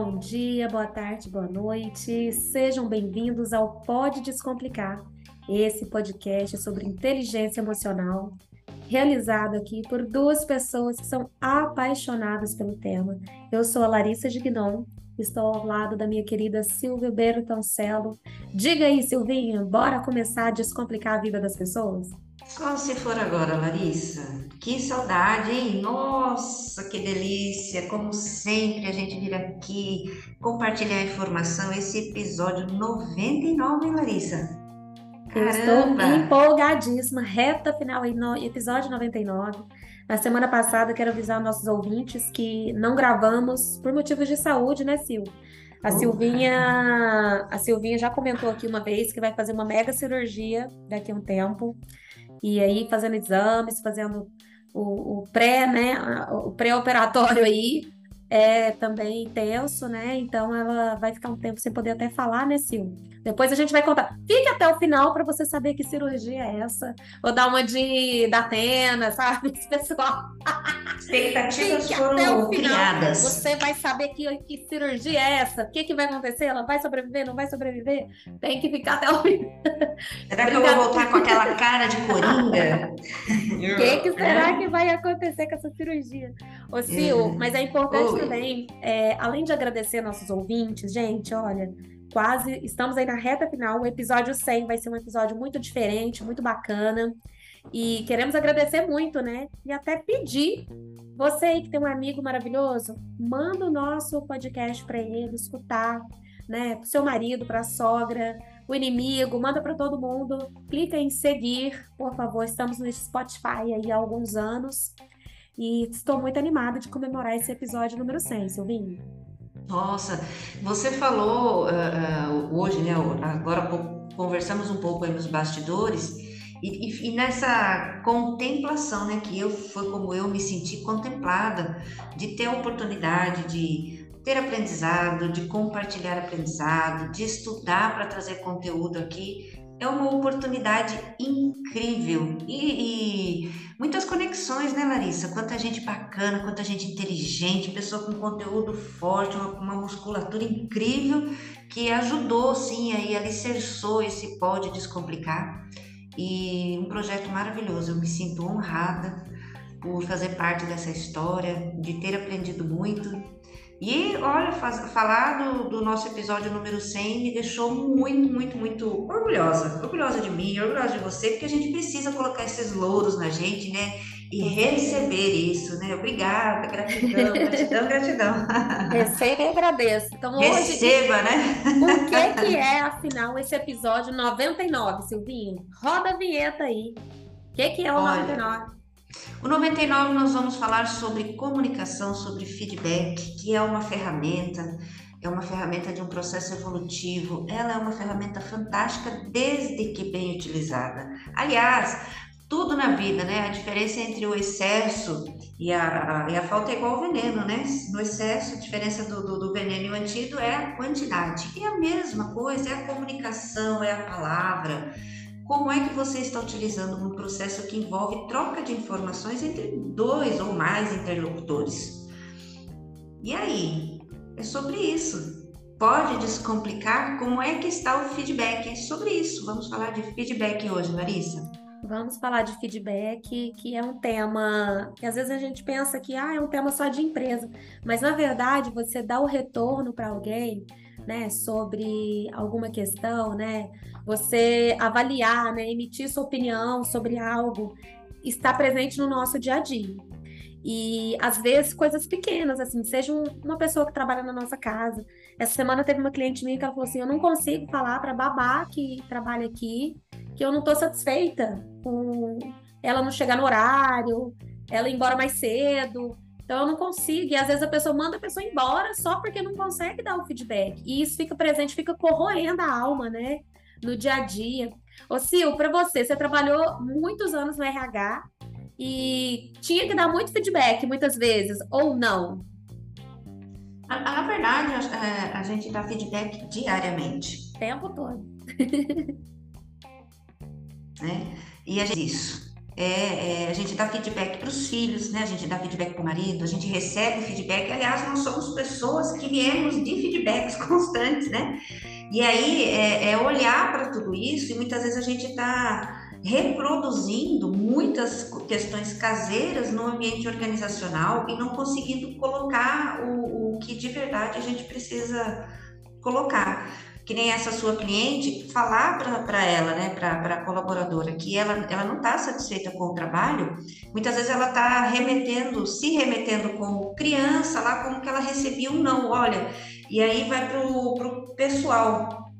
Bom dia, boa tarde, boa noite. Sejam bem-vindos ao Pode Descomplicar, esse podcast sobre inteligência emocional, realizado aqui por duas pessoas que são apaixonadas pelo tema. Eu sou a Larissa Gignon, estou ao lado da minha querida Silvia Bertoncelo. Diga aí, Silvinha, bora começar a descomplicar a vida das pessoas? Só se for agora, Larissa. Que saudade, hein? Nossa, que delícia! Como sempre, a gente vir aqui compartilhar informação. Esse episódio 99, hein, Larissa? Eu estou empolgadíssima. Reta final aí no episódio 99. Na semana passada, quero avisar nossos ouvintes que não gravamos por motivos de saúde, né, Sil? A Silvinha, a Silvinha já comentou aqui uma vez que vai fazer uma mega cirurgia daqui a um tempo. E aí, fazendo exames, fazendo o, o pré, né? O pré-operatório aí é também tenso, né? Então ela vai ficar um tempo sem poder até falar, né, Sil? Depois a gente vai contar. Fique até o final para você saber que cirurgia é essa. Ou dar uma de da Atena, sabe? Pessoal. Expectativas foram criadas. Você vai saber que, que cirurgia é essa, o que, que vai acontecer, ela vai sobreviver, não vai sobreviver. Tem que ficar até o final. Será que eu vou voltar com aquela cara de coringa? O que, que será que vai acontecer com essa cirurgia? Ô, Sil, é. mas é importante Oi. também, é, além de agradecer nossos ouvintes, gente, olha quase estamos aí na reta final. O episódio 100 vai ser um episódio muito diferente, muito bacana. E queremos agradecer muito, né? E até pedir você aí que tem um amigo maravilhoso, manda o nosso podcast para ele escutar, né? Para seu marido, para a sogra, o inimigo, manda para todo mundo. Clica em seguir, por favor. Estamos no Spotify aí há alguns anos. E estou muito animada de comemorar esse episódio número 100, Silvinho. Nossa, você falou uh, uh, hoje, né? Agora conversamos um pouco aí nos bastidores e, e, e, nessa contemplação, né? Que eu foi como eu me senti contemplada de ter a oportunidade de ter aprendizado, de compartilhar aprendizado, de estudar para trazer conteúdo aqui é uma oportunidade incrível e, e, muitas conexões, né, Larissa? Quanta gente bacana, quanta gente inteligente, pessoa com conteúdo forte, uma, uma musculatura incrível que ajudou, sim, aí alicerçou esse Pode Descomplicar e um projeto maravilhoso. Eu me sinto honrada por fazer parte dessa história, de ter aprendido muito e olha, faz, falar do, do, nosso episódio número 100 me deixou muito, muito, muito orgulhosa. Orgulhosa de mim, orgulhosa de você, porque a gente precisa colocar esses louros na gente, né? E receber isso, né? Obrigada, gratidão, gratidão, gratidão. Receba e agradeço. Então, hoje, Receba, né? O que, que é, afinal, esse episódio 99, Silvinho? Roda a vinheta aí. O que, que é o Olha, 99? O 99 nós vamos falar sobre comunicação, sobre feedback, que é uma ferramenta, é uma ferramenta de um processo evolutivo. Ela é uma ferramenta fantástica desde que bem utilizada. Aliás, tudo na vida, né? A diferença entre o excesso e a, a, e a falta é igual ao veneno, né? No excesso, a diferença do, do, do, veneno e o antídoto é a quantidade. E a mesma coisa é a comunicação, é a palavra. Como é que você está utilizando um processo que envolve troca de informações entre dois ou mais interlocutores? E aí? É sobre isso. Pode descomplicar como é que está o feedback? É sobre isso. Vamos falar de feedback hoje, Larissa. Vamos falar de feedback, que é um tema que às vezes a gente pensa que ah, é um tema só de empresa, mas na verdade você dá o retorno para alguém né, sobre alguma questão, né, você avaliar, né, emitir sua opinião sobre algo, está presente no nosso dia a dia. E às vezes coisas pequenas, assim, seja uma pessoa que trabalha na nossa casa. Essa semana teve uma cliente minha que ela falou assim: Eu não consigo falar para babá que trabalha aqui que eu não estou satisfeita com ela não chegar no horário, ela ir embora mais cedo. Então eu não consigo. E às vezes a pessoa manda a pessoa embora só porque não consegue dar o feedback. E isso fica presente, fica corroendo a alma, né? No dia a dia. Ô, Sil, para você, você trabalhou muitos anos no RH e tinha que dar muito feedback muitas vezes, ou não? Na verdade, a, a gente dá feedback diariamente. Tempo todo. né? E é isso. É, é, a gente dá feedback para os filhos, né? A gente dá feedback para o marido, a gente recebe feedback. Aliás, nós somos pessoas que viemos de feedbacks constantes, né? E aí é, é olhar para tudo isso e muitas vezes a gente está reproduzindo muitas questões caseiras no ambiente organizacional e não conseguindo colocar o, o que de verdade a gente precisa colocar que nem essa sua cliente, falar para ela, né, para a colaboradora, que ela, ela não está satisfeita com o trabalho, muitas vezes ela está remetendo, se remetendo como criança, lá como que ela recebia um não, olha, e aí vai para o pessoal.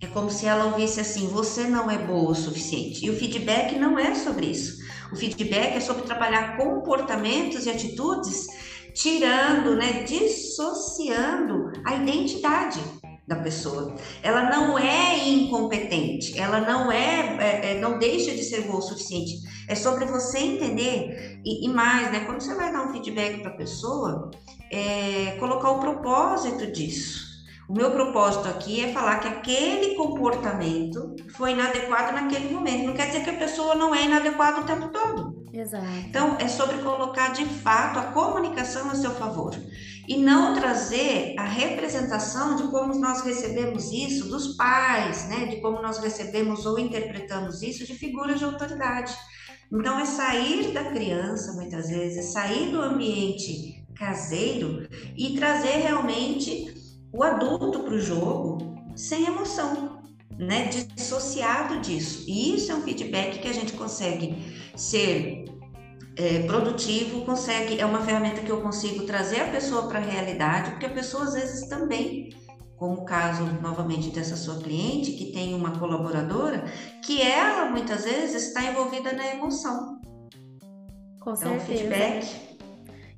É como se ela ouvisse assim: você não é boa o suficiente. E o feedback não é sobre isso. O feedback é sobre trabalhar comportamentos e atitudes, tirando, né, dissociando a identidade da pessoa. Ela não é incompetente, ela não é, é, é, não deixa de ser boa o suficiente. É sobre você entender e, e mais, né? Quando você vai dar um feedback para a pessoa, é, colocar o propósito disso. O meu propósito aqui é falar que aquele comportamento foi inadequado naquele momento. Não quer dizer que a pessoa não é inadequada o tempo todo. Exato. Então, é sobre colocar de fato a comunicação a seu favor e não trazer a representação de como nós recebemos isso dos pais, né? De como nós recebemos ou interpretamos isso de figuras de autoridade. Então, é sair da criança, muitas vezes, sair do ambiente caseiro e trazer realmente o adulto para o jogo sem emoção, né? Dissociado disso. E isso é um feedback que a gente consegue ser é, produtivo, consegue, é uma ferramenta que eu consigo trazer a pessoa para a realidade, porque a pessoa às vezes também, como o caso novamente dessa sua cliente, que tem uma colaboradora, que ela muitas vezes está envolvida na emoção. Com então, certeza. feedback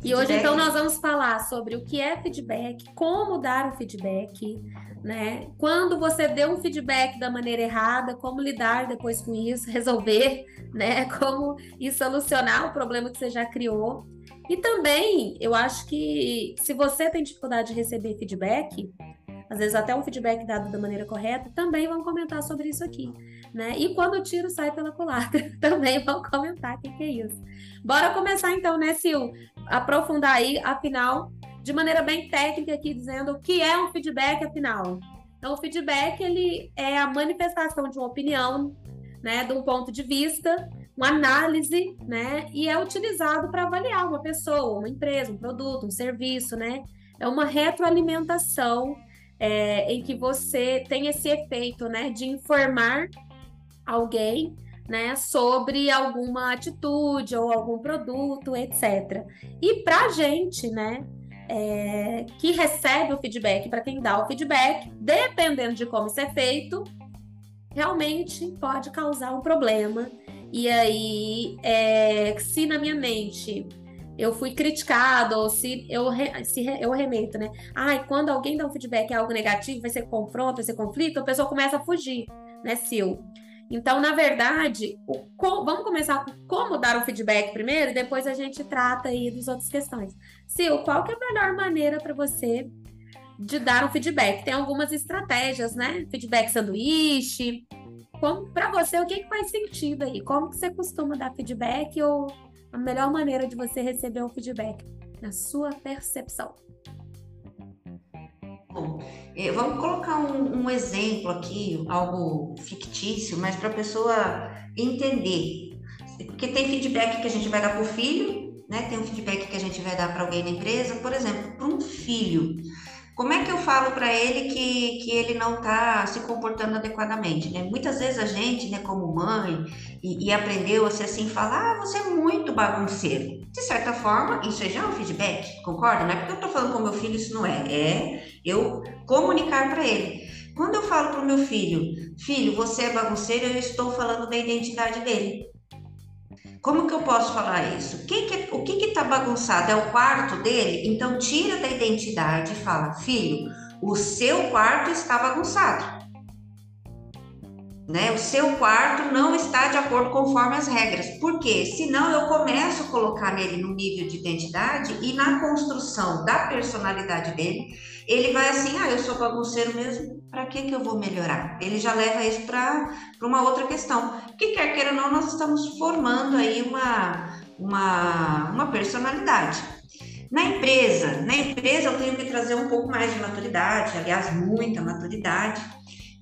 e hoje, então, nós vamos falar sobre o que é feedback, como dar o feedback, né? Quando você deu um feedback da maneira errada, como lidar depois com isso, resolver, né? Como e solucionar o problema que você já criou. E também, eu acho que se você tem dificuldade de receber feedback, às vezes até um feedback dado da maneira correta, também vão comentar sobre isso aqui, né? E quando o tiro sai pela culatra, também vão comentar o que, que é isso. Bora começar então, né, Sil? Aprofundar aí, afinal, de maneira bem técnica aqui, dizendo o que é um feedback, afinal. Então, o feedback, ele é a manifestação de uma opinião, né, de um ponto de vista, uma análise, né, e é utilizado para avaliar uma pessoa, uma empresa, um produto, um serviço, né? É uma retroalimentação é, em que você tem esse efeito, né, de informar alguém, né, sobre alguma atitude ou algum produto, etc. E para gente, né, é, que recebe o feedback, para quem dá o feedback, dependendo de como isso é feito, realmente pode causar um problema. E aí, é, se na minha mente eu fui criticado, ou se eu, se eu remeto, né? Ai, quando alguém dá um feedback é algo negativo, vai ser confronto, vai ser conflito, a pessoa começa a fugir, né, Sil? Então, na verdade, o, vamos começar com como dar o feedback primeiro, e depois a gente trata aí das outras questões. Sil, qual que é a melhor maneira para você de dar um feedback? Tem algumas estratégias, né? Feedback sanduíche. Como para você, o que, que faz sentido aí? Como que você costuma dar feedback ou a melhor maneira de você receber um feedback, na sua percepção. Bom, é, vamos colocar um, um exemplo aqui, algo fictício, mas para a pessoa entender. Porque tem feedback que a gente vai dar para o filho, né? tem um feedback que a gente vai dar para alguém na empresa, por exemplo, para um filho. Como é que eu falo para ele que, que ele não está se comportando adequadamente? Né? Muitas vezes a gente, né, como mãe, e, e aprendeu a ser assim, falar, ah, você é muito bagunceiro. De certa forma, isso é já um feedback, concorda? Não é porque eu estou falando com meu filho, isso não é. É eu comunicar para ele. Quando eu falo para o meu filho, filho, você é bagunceiro, eu estou falando da identidade dele. Como que eu posso falar isso? O que que, o que está bagunçado? É o quarto dele? Então tira da identidade e fala, filho, o seu quarto está bagunçado. né? O seu quarto não está de acordo conforme as regras. Por quê? Senão eu começo a colocar nele no nível de identidade e na construção da personalidade dele, ele vai assim, ah, eu sou bagunceiro mesmo, para que que eu vou melhorar? Ele já leva isso para uma outra questão. Que quer queira ou não, nós estamos formando aí uma, uma, uma personalidade. Na empresa, na empresa eu tenho que trazer um pouco mais de maturidade, aliás, muita maturidade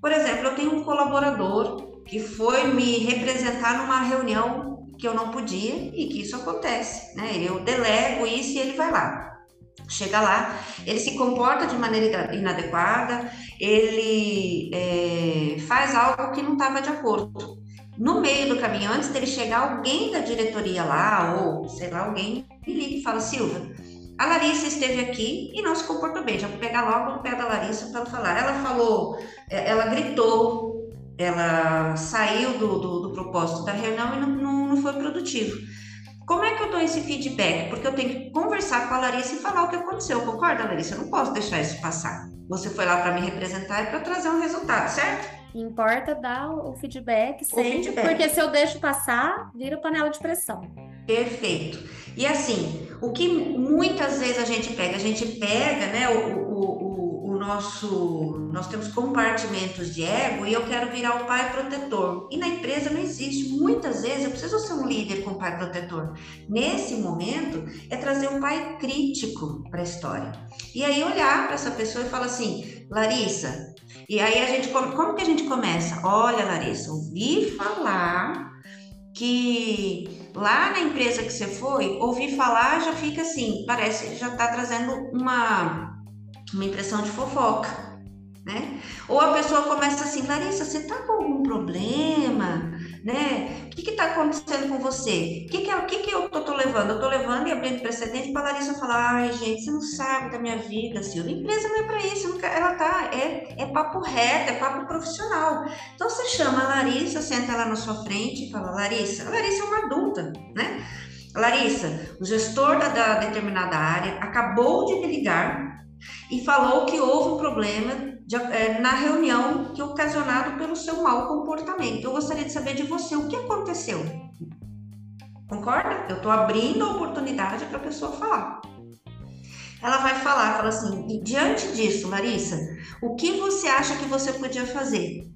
por exemplo, eu tenho um colaborador que foi me representar numa reunião que eu não podia e que isso acontece, né? Eu delego isso e ele vai lá. Chega lá, ele se comporta de maneira inadequada, ele é, faz algo que não estava de acordo. No meio do caminho, antes dele chegar, alguém da diretoria lá, ou sei lá, alguém me liga e fala: Silva, a Larissa esteve aqui e não se comportou bem. Já vou pegar logo no pé da Larissa para falar. Ela falou, é, ela gritou, ela saiu do, do, do propósito da reunião e não, não, não, foi produtivo. Como é que eu dou esse feedback? Porque eu tenho que conversar com a Larissa e falar o que aconteceu. Concorda, Larissa? Eu não posso deixar isso passar. Você foi lá para me representar e para trazer um resultado, certo? Importa dar o feedback sempre, o feedback. porque se eu deixo passar, vira panela de pressão. Perfeito. E assim, o que muitas vezes a gente pega, a gente pega, né, o, o, o, nosso, nós temos compartimentos de ego e eu quero virar o pai protetor. E na empresa não existe. Muitas vezes eu preciso ser um líder com pai protetor. Nesse momento é trazer um pai crítico para a história. E aí olhar para essa pessoa e falar assim, Larissa, e aí a gente, como que a gente começa? Olha, Larissa, ouvi falar que lá na empresa que você foi, ouvir falar já fica assim, parece já está trazendo uma, uma impressão de fofoca, né? Ou a pessoa começa assim, Larissa, você está com algum problema? né? O que está acontecendo com você? O que, que, é, que, que eu tô, tô, levando? Eu tô levando e abrindo precedente para Larissa falar, ai, gente, você não sabe da minha vida, Silvia. Empresa não é para isso, nunca, ela tá, é, é papo reto, é papo profissional. Então você chama a Larissa, senta ela na sua frente e fala, Larissa, a Larissa é uma adulta, né? Larissa, o gestor da, da determinada área acabou de me ligar e falou que houve um problema de, é, na reunião que ocasionado pelo seu mau comportamento. Eu gostaria de saber de você o que aconteceu. Concorda? Eu estou abrindo a oportunidade para a pessoa falar. Ela vai falar, fala assim: diante disso, Larissa, o que você acha que você podia fazer?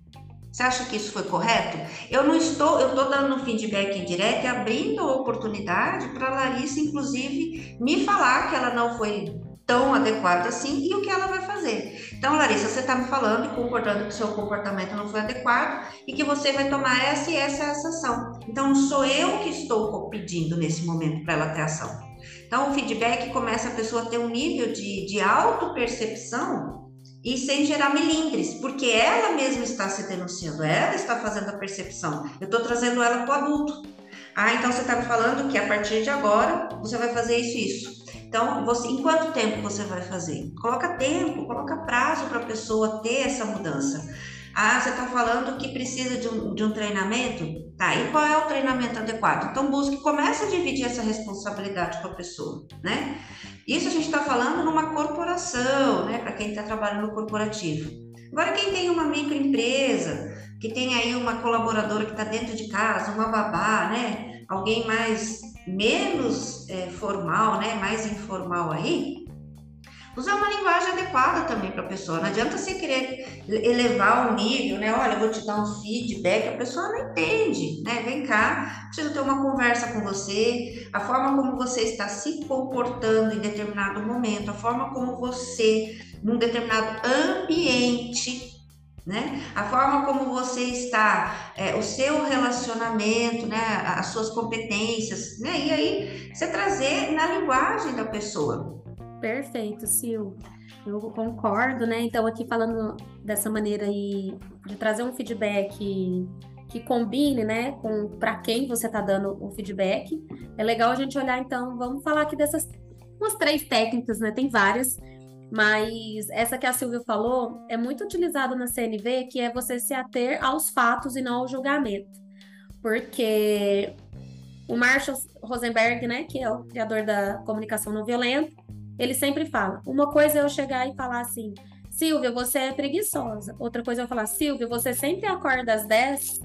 Você acha que isso foi correto? Eu não estou, eu estou dando um feedback indireto e abrindo a oportunidade para a Larissa, inclusive, me falar que ela não foi tão adequada assim e o que ela vai fazer. Então, Larissa, você está me falando e concordando que o seu comportamento não foi adequado e que você vai tomar essa e essa, essa ação. Então, sou eu que estou pedindo nesse momento para ela ter ação. Então, o feedback começa a pessoa a ter um nível de, de auto-percepção e sem gerar melindres, porque ela mesma está se denunciando, ela está fazendo a percepção. Eu estou trazendo ela para o adulto. Ah, então você está me falando que a partir de agora você vai fazer isso e isso. Então, você, em quanto tempo você vai fazer? Coloca tempo, coloca prazo para a pessoa ter essa mudança. Ah, você está falando que precisa de um, de um treinamento? Tá, e qual é o treinamento adequado? Então, busque, começa a dividir essa responsabilidade com a pessoa, né? Isso a gente está falando numa corporação, né? Para quem está trabalhando no corporativo. Agora, quem tem uma microempresa, que tem aí uma colaboradora que está dentro de casa, uma babá, né? Alguém mais menos é, formal, né, mais informal aí, usar uma linguagem adequada também para a pessoa. Não adianta você querer elevar o nível, né? Olha, eu vou te dar um feedback, a pessoa não entende, né? Vem cá, preciso ter uma conversa com você, a forma como você está se comportando em determinado momento, a forma como você, num determinado ambiente, né? A forma como você está, é, o seu relacionamento, né? As suas competências, né? E aí você trazer na linguagem da pessoa. Perfeito, Sil. Eu concordo, né? Então, aqui falando dessa maneira aí, de trazer um feedback que combine, né, com para quem você está dando o feedback. É legal a gente olhar, então, vamos falar aqui dessas umas três técnicas, né? Tem várias mas essa que a Silvia falou é muito utilizada na CNV, que é você se ater aos fatos e não ao julgamento. Porque o Marshall Rosenberg, né, que é o criador da comunicação não violenta, ele sempre fala: uma coisa é eu chegar e falar assim, Silvia, você é preguiçosa. Outra coisa eu vou falar, Silvia, você sempre acorda às 10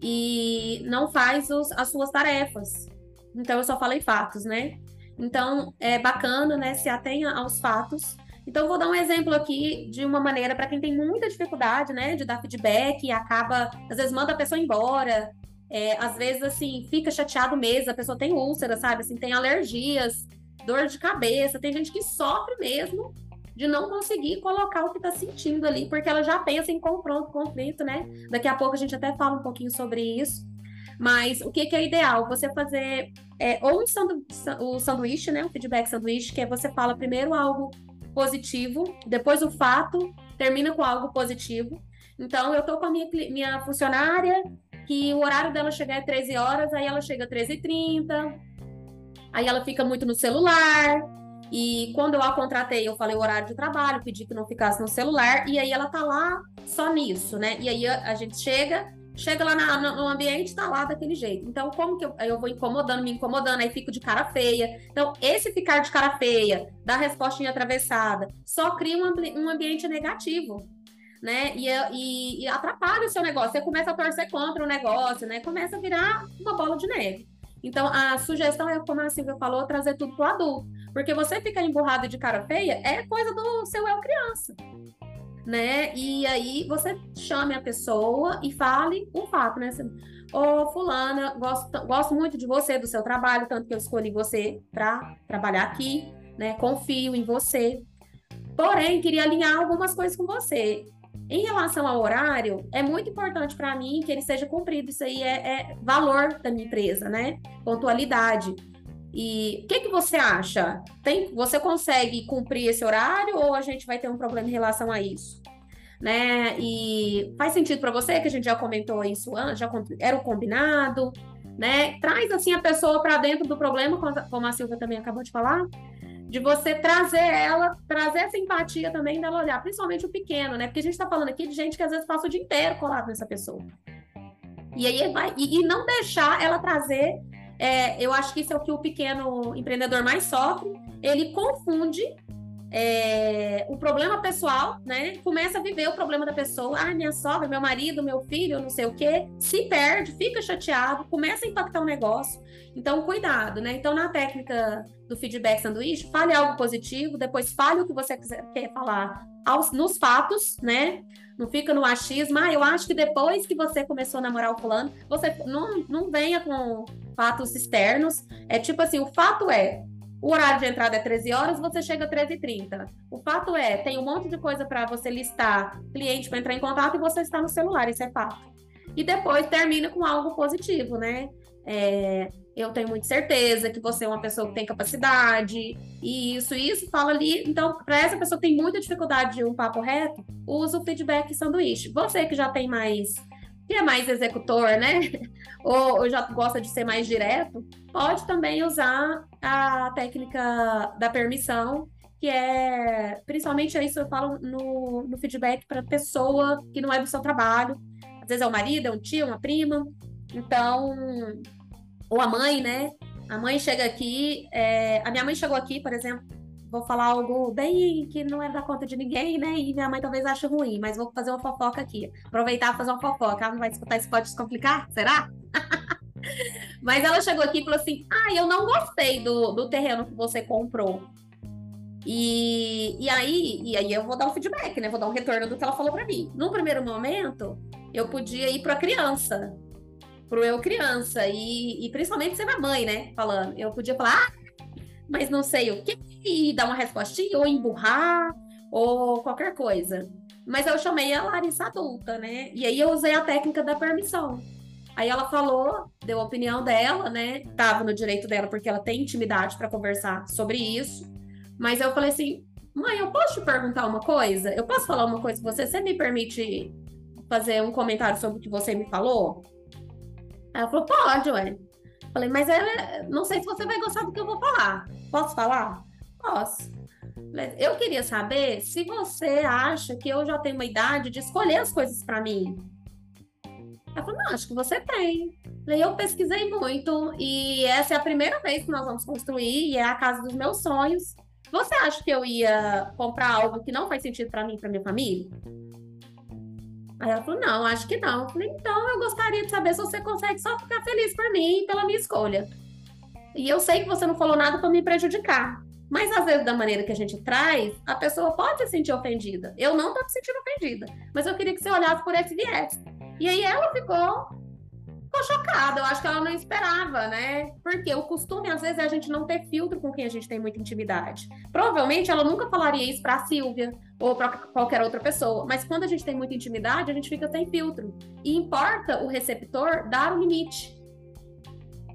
e não faz os, as suas tarefas. Então eu só falei fatos, né? Então é bacana, né? Se atenha aos fatos. Então vou dar um exemplo aqui de uma maneira para quem tem muita dificuldade, né, de dar feedback e acaba às vezes manda a pessoa embora, é, às vezes assim fica chateado mesmo, a pessoa tem úlcera, sabe? Assim tem alergias, dor de cabeça, tem gente que sofre mesmo de não conseguir colocar o que está sentindo ali, porque ela já pensa em confronto, conflito, né? Daqui a pouco a gente até fala um pouquinho sobre isso. Mas o que, que é ideal? Você fazer é, ou um sandu o sanduíche, né? Um feedback sanduíche, que é você fala primeiro algo positivo, depois o fato, termina com algo positivo. Então, eu tô com a minha, minha funcionária, que o horário dela chegar é 13 horas, aí ela chega às 13h30, aí ela fica muito no celular, e quando eu a contratei, eu falei o horário de trabalho, pedi que não ficasse no celular, e aí ela tá lá só nisso, né? E aí a, a gente chega, chega lá na, no ambiente, tá lá daquele jeito. Então, como que eu, eu vou incomodando, me incomodando, aí fico de cara feia. Então, esse ficar de cara feia, dar respostinha atravessada, só cria um, um ambiente negativo. Né? E, e, e atrapalha o seu negócio. Você começa a torcer contra o negócio, né? Começa a virar uma bola de neve. Então, a sugestão é, como a Silvia falou, trazer tudo pro adulto. Porque você ficar emburrado de cara feia é coisa do seu eu criança. Né? E aí você chame a pessoa e fale o fato, né? Ô, oh, fulana, gosto, gosto muito de você, do seu trabalho, tanto que eu escolhi você para trabalhar aqui, né? Confio em você. Porém, queria alinhar algumas coisas com você. Em relação ao horário, é muito importante para mim que ele seja cumprido. Isso aí é, é valor da minha empresa, né? Pontualidade. E o que, que você acha? Tem, você consegue cumprir esse horário ou a gente vai ter um problema em relação a isso? Né? E faz sentido para você que a gente já comentou isso antes, já era o combinado, né? Traz assim a pessoa para dentro do problema, como a Silvia também acabou de falar, de você trazer ela, trazer essa empatia também dela olhar, principalmente o pequeno, né? Porque a gente está falando aqui de gente que às vezes passa o dia inteiro colado nessa pessoa. E aí vai e, e não deixar ela trazer é, eu acho que isso é o que o pequeno empreendedor mais sofre. Ele confunde é, o problema pessoal, né? Começa a viver o problema da pessoa. Ah, minha sogra, meu marido, meu filho, não sei o quê. Se perde, fica chateado, começa a impactar o negócio. Então, cuidado, né? Então, na técnica do feedback sanduíche, fale algo positivo, depois fale o que você quiser, quer falar aos, nos fatos, né? Não fica no achismo. Ah, eu acho que depois que você começou a namorar o fulano, você não, não venha com fatos externos. É tipo assim, o fato é, o horário de entrada é 13 horas, você chega às 13h30. O fato é, tem um monte de coisa para você listar, cliente para entrar em contato e você está no celular, isso é fato. E depois termina com algo positivo, né? É, eu tenho muita certeza que você é uma pessoa que tem capacidade, e isso, isso, fala ali. Então, para essa pessoa que tem muita dificuldade de um papo reto, usa o feedback sanduíche. Você que já tem mais, que é mais executor, né? ou, já gosta de ser mais direto, pode também usar a técnica da permissão, que é principalmente isso eu falo no, no feedback para pessoa que não é do seu trabalho. Às vezes é o marido, é um tio, uma prima. Então, ou a mãe, né? A mãe chega aqui, é... a minha mãe chegou aqui, por exemplo, vou falar algo bem que não é da conta de ninguém, né? E minha mãe talvez ache ruim, mas vou fazer uma fofoca aqui. Aproveitar e fazer uma fofoca. Ela não vai escutar isso, pode descomplicar? Será? mas ela chegou aqui e falou assim: Ah, eu não gostei do, do terreno que você comprou. E, e, aí, e aí eu vou dar um feedback, né? Vou dar um retorno do que ela falou para mim. No primeiro momento, eu podia ir para a criança pro eu criança e, e principalmente sendo a mãe, né? Falando, eu podia falar, ah, mas não sei o que, e dar uma respostinha, ou emburrar, ou qualquer coisa. Mas eu chamei a Larissa adulta, né? E aí eu usei a técnica da permissão. Aí ela falou, deu a opinião dela, né? Tava no direito dela porque ela tem intimidade para conversar sobre isso. Mas eu falei assim: "Mãe, eu posso te perguntar uma coisa? Eu posso falar uma coisa com você? Você me permite fazer um comentário sobre o que você me falou?" Ela falou, pode, ué. Falei, mas ela, não sei se você vai gostar do que eu vou falar. Posso falar? Posso. Eu queria saber se você acha que eu já tenho uma idade de escolher as coisas para mim. Ela falou, não, acho que você tem. Eu pesquisei muito e essa é a primeira vez que nós vamos construir e é a casa dos meus sonhos. Você acha que eu ia comprar algo que não faz sentido para mim e para minha família? Aí ela falou: Não, acho que não. Eu falei: Então, eu gostaria de saber se você consegue só ficar feliz por mim e pela minha escolha. E eu sei que você não falou nada para me prejudicar. Mas às vezes, da maneira que a gente traz, a pessoa pode se sentir ofendida. Eu não tô me sentindo ofendida, mas eu queria que você olhasse por esse viés. E aí ela ficou ficou chocada. Eu acho que ela não esperava, né? Porque o costume, às vezes, é a gente não ter filtro com quem a gente tem muita intimidade. Provavelmente ela nunca falaria isso pra Silvia ou para qualquer outra pessoa. Mas quando a gente tem muita intimidade, a gente fica sem filtro. E importa o receptor dar o limite.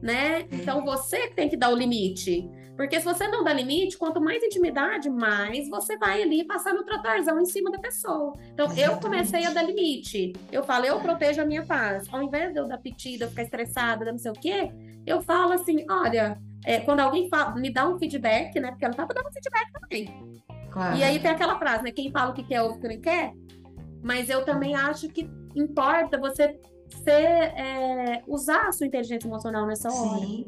Né? Então você que tem que dar o limite. Porque se você não dá limite, quanto mais intimidade, mais você vai ali passando o tratorzão em cima da pessoa. Então, Exatamente. eu comecei a dar limite. Eu falo, eu protejo a minha paz. Ao invés de eu dar petida, ficar estressada, não sei o quê, eu falo assim, olha, é, quando alguém fala, me dá um feedback, né? Porque ela tava dando feedback também. Claro. E aí tem aquela frase, né? Quem fala o que quer, ouve o que não quer. Mas eu também acho que importa você ser, é, usar a sua inteligência emocional nessa hora. Sim.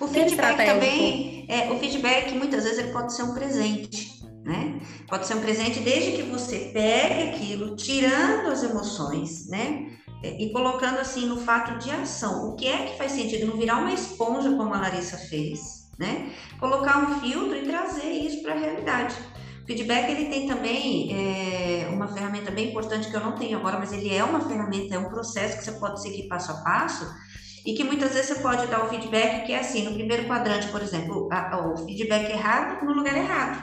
O feedback também, é, o feedback muitas vezes ele pode ser um presente, né? Pode ser um presente desde que você pegue aquilo, tirando as emoções, né? E colocando assim no fato de ação. O que é que faz sentido? Não virar uma esponja como a Larissa fez, né? Colocar um filtro e trazer isso para a realidade. Feedback ele tem também é, uma ferramenta bem importante que eu não tenho agora, mas ele é uma ferramenta, é um processo que você pode seguir passo a passo e que muitas vezes você pode dar o feedback que é assim, no primeiro quadrante, por exemplo, a, o feedback errado no lugar errado,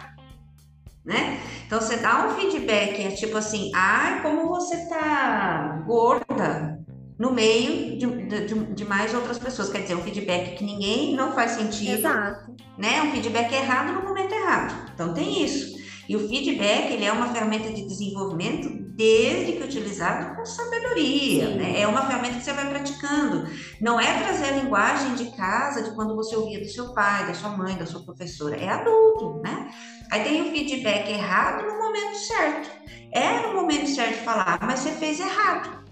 né? Então você dá um feedback, é tipo assim, ai, como você tá gorda no meio de, de, de, mais outras pessoas, quer dizer, um feedback que ninguém não faz sentido, Exato. né? Um feedback errado no momento errado. Então tem isso. E o feedback ele é uma ferramenta de desenvolvimento desde que utilizado com sabedoria, né? É uma ferramenta que você vai praticando. Não é trazer a linguagem de casa de quando você ouvia do seu pai, da sua mãe, da sua professora. É adulto, né? Aí tem o feedback errado no momento certo. É no momento certo de falar, mas você fez errado.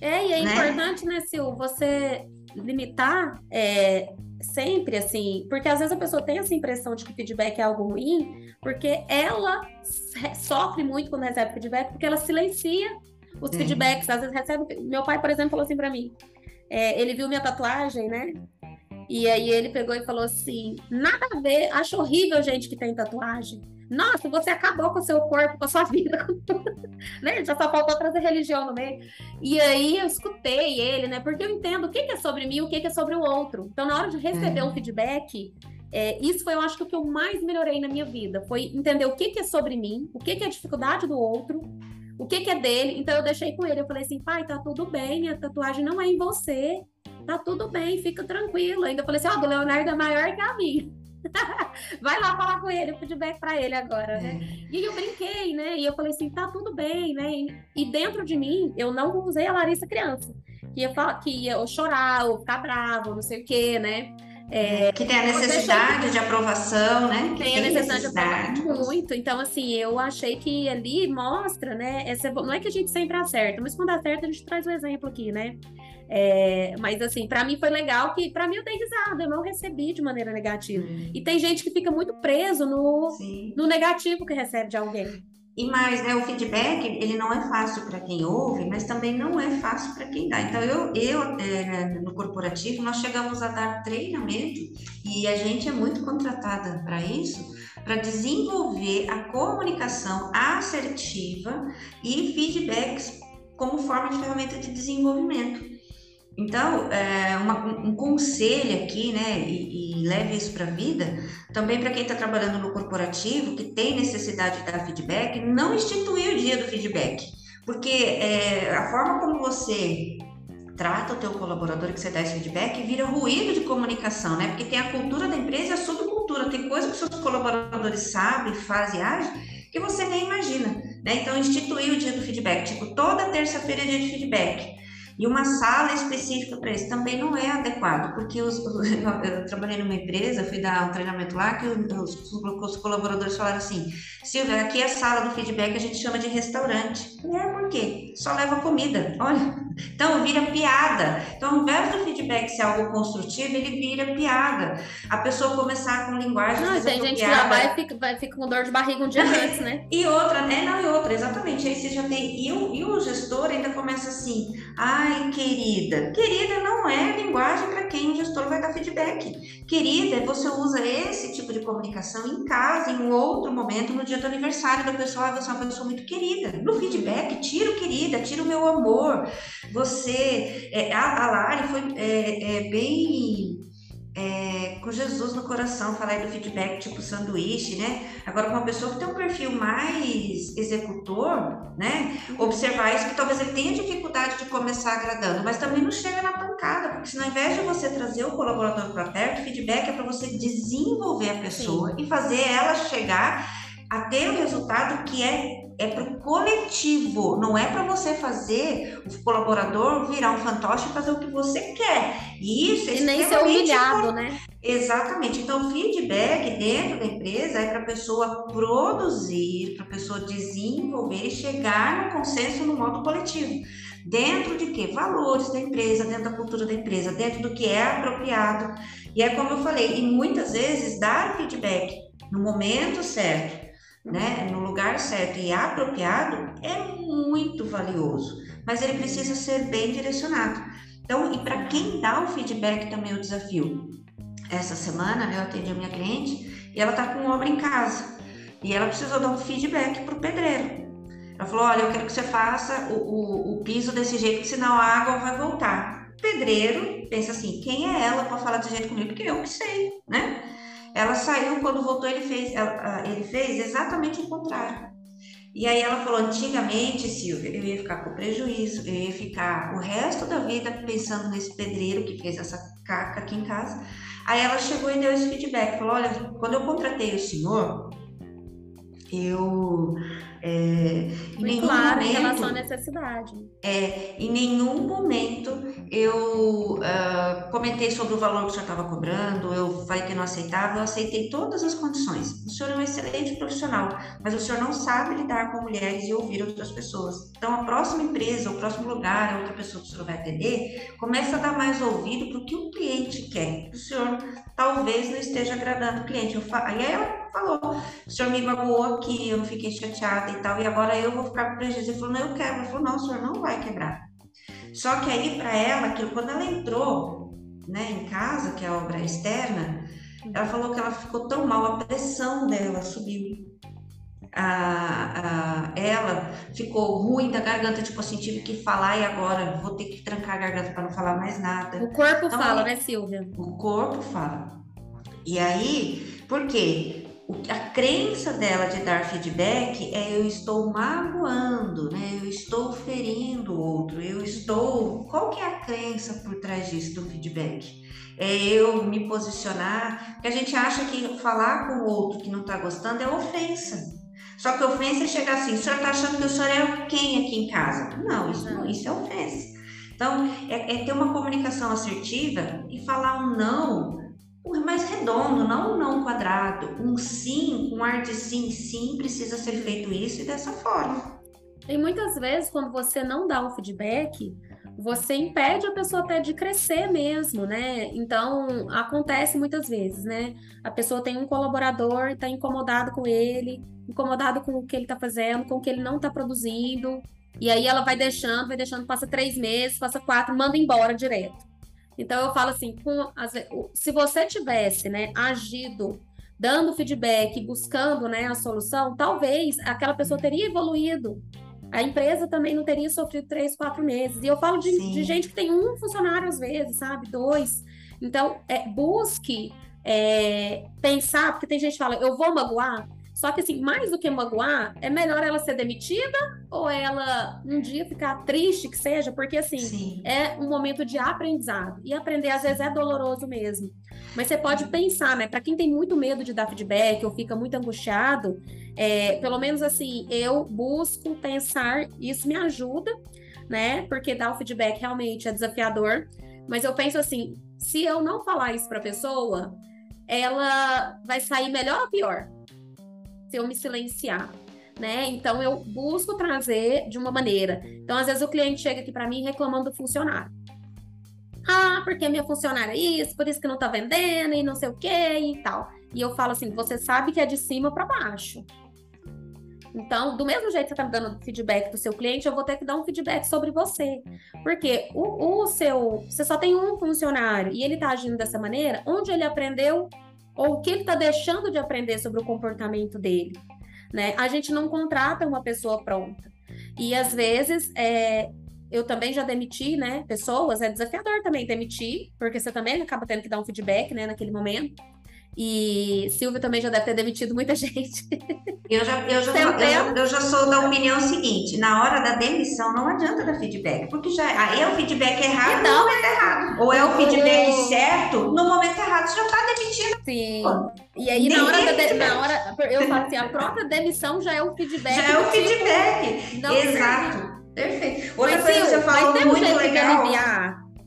É, e é né? importante, né, Sil, você limitar é, sempre assim, porque às vezes a pessoa tem essa impressão de que o feedback é algo ruim, porque ela sofre muito quando recebe feedback, porque ela silencia os uhum. feedbacks. Às vezes recebe. Meu pai, por exemplo, falou assim para mim: é, ele viu minha tatuagem, né? E aí ele pegou e falou assim: nada a ver, acho horrível gente que tem tatuagem. Nossa, você acabou com o seu corpo, com a sua vida, né? Já só faltou trazer religião no meio. E aí eu escutei ele, né? Porque eu entendo o que, é sobre mim e o que, é sobre o outro. Então, na hora de receber um feedback, é, isso foi, eu acho, que o que eu mais melhorei na minha vida. Foi entender o que, que é sobre mim, o que, que é a dificuldade do outro, o que, que é dele. Então, eu deixei com ele. Eu falei assim, pai, tá tudo bem, a tatuagem não é em você. Tá tudo bem, fica tranquilo. Ainda falei assim, ó, oh, do Leonardo é maior que a minha. Vai lá falar com ele, feedback para ele agora, né? É. E eu brinquei, né? E eu falei assim, tá tudo bem, né? E dentro de mim, eu não usei a Larissa criança. Que ia, falar, que ia chorar, ou ficar bravo, não sei o quê, né? É, que tem a necessidade de aprovação, né? Que tem a necessidade, necessidade de aprovação muito. Então, assim, eu achei que ali mostra, né? Essa, não é que a gente sempre acerta, mas quando acerta, a gente traz o um exemplo aqui, né? É, mas assim, para mim foi legal que para mim eu dei risada, eu não recebi de maneira negativa. Hum. E tem gente que fica muito preso no, no negativo que recebe de alguém. E mais, né, o feedback, ele não é fácil para quem ouve, mas também não é fácil para quem dá. Então, eu, eu é, no corporativo, nós chegamos a dar treinamento e a gente é muito contratada para isso, para desenvolver a comunicação assertiva e feedbacks como forma de ferramenta de desenvolvimento. Então, é, uma, um conselho aqui, né, e, e leve isso para a vida, também para quem está trabalhando no corporativo, que tem necessidade de dar feedback, não instituir o dia do feedback, porque é, a forma como você trata o teu colaborador que você dá esse feedback vira ruído de comunicação, né? Porque tem a cultura da empresa e a subcultura, tem coisa que seus colaboradores sabem, fazem, agem, que você nem imagina, né? Então, instituir o dia do feedback, tipo, toda terça-feira é dia de feedback. E uma sala específica para isso também não é adequado, porque os, eu trabalhei numa empresa, fui dar um treinamento lá, que os, os colaboradores falaram assim, Silvia, aqui é a sala do feedback, a gente chama de restaurante. É, por quê? Só leva comida, olha. Então, vira piada. Então, ao invés do feedback ser algo construtivo, ele vira piada. A pessoa começar com linguagem Não, tem gente que já vai e fica, vai, fica com dor de barriga um dia antes, né? E outra, né? Não, e outra, exatamente. Aí você já tem... E o, e o gestor ainda começa assim, ai, querida. Querida não é linguagem para quem o gestor vai dar feedback. Querida, você usa esse tipo de comunicação em casa, em um outro momento, no dia do aniversário da pessoa, você é uma pessoa muito querida. No feedback, tira o querida, tira o meu amor. Você, é, a, a Lari foi é, é, bem é, com Jesus no coração, falar do feedback tipo sanduíche, né? Agora, com uma pessoa que tem um perfil mais executor, né? Observar isso, que talvez ele tenha dificuldade de começar agradando, mas também não chega na pancada, porque se ao invés de você trazer o colaborador para perto, o feedback é para você desenvolver a pessoa Sim. e fazer ela chegar a ter o resultado que é é para o coletivo, não é para você fazer o colaborador virar um fantoche e fazer o que você quer. E isso é e nem ser humilhado, né? Exatamente. Então, o feedback dentro da empresa é para a pessoa produzir, para a pessoa desenvolver e chegar no consenso no modo coletivo. Dentro de quê? Valores da empresa, dentro da cultura da empresa, dentro do que é apropriado. E é como eu falei, e muitas vezes dar feedback no momento certo, né, no lugar certo e apropriado é muito valioso, mas ele precisa ser bem direcionado. Então, e para quem dá o feedback também o desafio. Essa semana, né, eu atendi a minha cliente e ela está com obra em casa e ela precisou dar um feedback para o pedreiro. Ela falou: Olha, eu quero que você faça o, o, o piso desse jeito, senão a água vai voltar. O pedreiro pensa assim: quem é ela para falar desse jeito comigo? Porque eu que sei, né? Ela saiu, quando voltou, ele fez, ele fez exatamente o contrário. E aí ela falou: antigamente, Silvia, eu ia ficar com prejuízo, eu ia ficar o resto da vida pensando nesse pedreiro que fez essa caca aqui em casa. Aí ela chegou e deu esse feedback: falou, olha, quando eu contratei o senhor, eu é, em nenhum claro, momento, em relação à necessidade. É, em nenhum momento eu uh, comentei sobre o valor que o senhor estava cobrando, eu falei que não aceitava, eu aceitei todas as condições. O senhor é um excelente profissional, mas o senhor não sabe lidar com mulheres e ouvir outras pessoas. Então, a próxima empresa, o próximo lugar, a outra pessoa que o senhor vai atender, começa a dar mais ouvido para o que o cliente quer. O senhor talvez não esteja agradando o cliente. Eu fa... Aí ela falou, o senhor me magoou aqui, eu não fiquei chateada e tal, e agora eu vou ficar com prejuízo. Ele falou, não, eu quero. Ela falou, não, o senhor não vai quebrar. Só que aí, para ela, que quando ela entrou né, em casa, que é a obra externa, ela falou que ela ficou tão mal, a pressão dela subiu. A, a, ela ficou ruim da garganta, tipo assim, tive que falar e agora vou ter que trancar a garganta para não falar mais nada. O corpo então, fala, né, Silvia? O corpo fala. E aí, por quê? A crença dela de dar feedback é eu estou magoando, né? Eu estou ferindo o outro, eu estou. Qual que é a crença por trás disso do feedback? É eu me posicionar, porque a gente acha que falar com o outro que não está gostando é ofensa. Só que ofensa é chegar assim, o senhor está achando que o senhor é quem aqui em casa? Não, isso, não, isso é ofensa. Então, é, é ter uma comunicação assertiva e falar um não mais redondo, não não quadrado. Um sim, um ar de sim, sim, precisa ser feito isso e dessa forma. E muitas vezes, quando você não dá um feedback, você impede a pessoa até de crescer mesmo, né? Então, acontece muitas vezes, né? A pessoa tem um colaborador, está incomodado com ele, incomodado com o que ele está fazendo, com o que ele não está produzindo, e aí ela vai deixando, vai deixando, passa três meses, passa quatro, manda embora direto. Então eu falo assim, com, se você tivesse, né, agido, dando feedback, buscando, né, a solução, talvez aquela pessoa teria evoluído. A empresa também não teria sofrido três, quatro meses. E eu falo de, de gente que tem um funcionário às vezes, sabe, dois. Então é, busque é, pensar, porque tem gente que fala, eu vou magoar. Só que, assim, mais do que magoar, é melhor ela ser demitida ou ela um dia ficar triste, que seja, porque, assim, Sim. é um momento de aprendizado. E aprender, às vezes, é doloroso mesmo. Mas você pode pensar, né? Para quem tem muito medo de dar feedback ou fica muito angustiado, é, pelo menos, assim, eu busco pensar, isso me ajuda né? Porque dar o feedback realmente é desafiador. Mas eu penso assim, se eu não falar isso para a pessoa, ela vai sair melhor ou pior? Se eu me silenciar, né? Então eu busco trazer de uma maneira. Então às vezes o cliente chega aqui para mim reclamando do funcionário. Ah, porque minha funcionária é isso, por isso que não tá vendendo e não sei o que e tal. E eu falo assim, você sabe que é de cima para baixo. Então, do mesmo jeito que você está me dando feedback do seu cliente, eu vou ter que dar um feedback sobre você. Porque o, o seu. Você só tem um funcionário e ele está agindo dessa maneira, onde ele aprendeu ou o que ele está deixando de aprender sobre o comportamento dele. Né? A gente não contrata uma pessoa pronta. E às vezes é, eu também já demiti, né, pessoas, é desafiador também demitir, porque você também acaba tendo que dar um feedback, né, naquele momento. E Silvia também já deve ter demitido muita gente. Eu já, eu, já, eu, já, eu já sou da opinião seguinte: na hora da demissão não adianta dar feedback, porque já aí é o feedback errado então, no momento errado. Ou é o feedback certo no momento errado, você já está demitindo. Sim. Pô, e aí, na hora, da, na hora, eu falo assim: a própria demissão já é o feedback. Já é o feedback. Tipo, Exato. Perfeito. Outra mas, coisa que você falou mas muito um legal.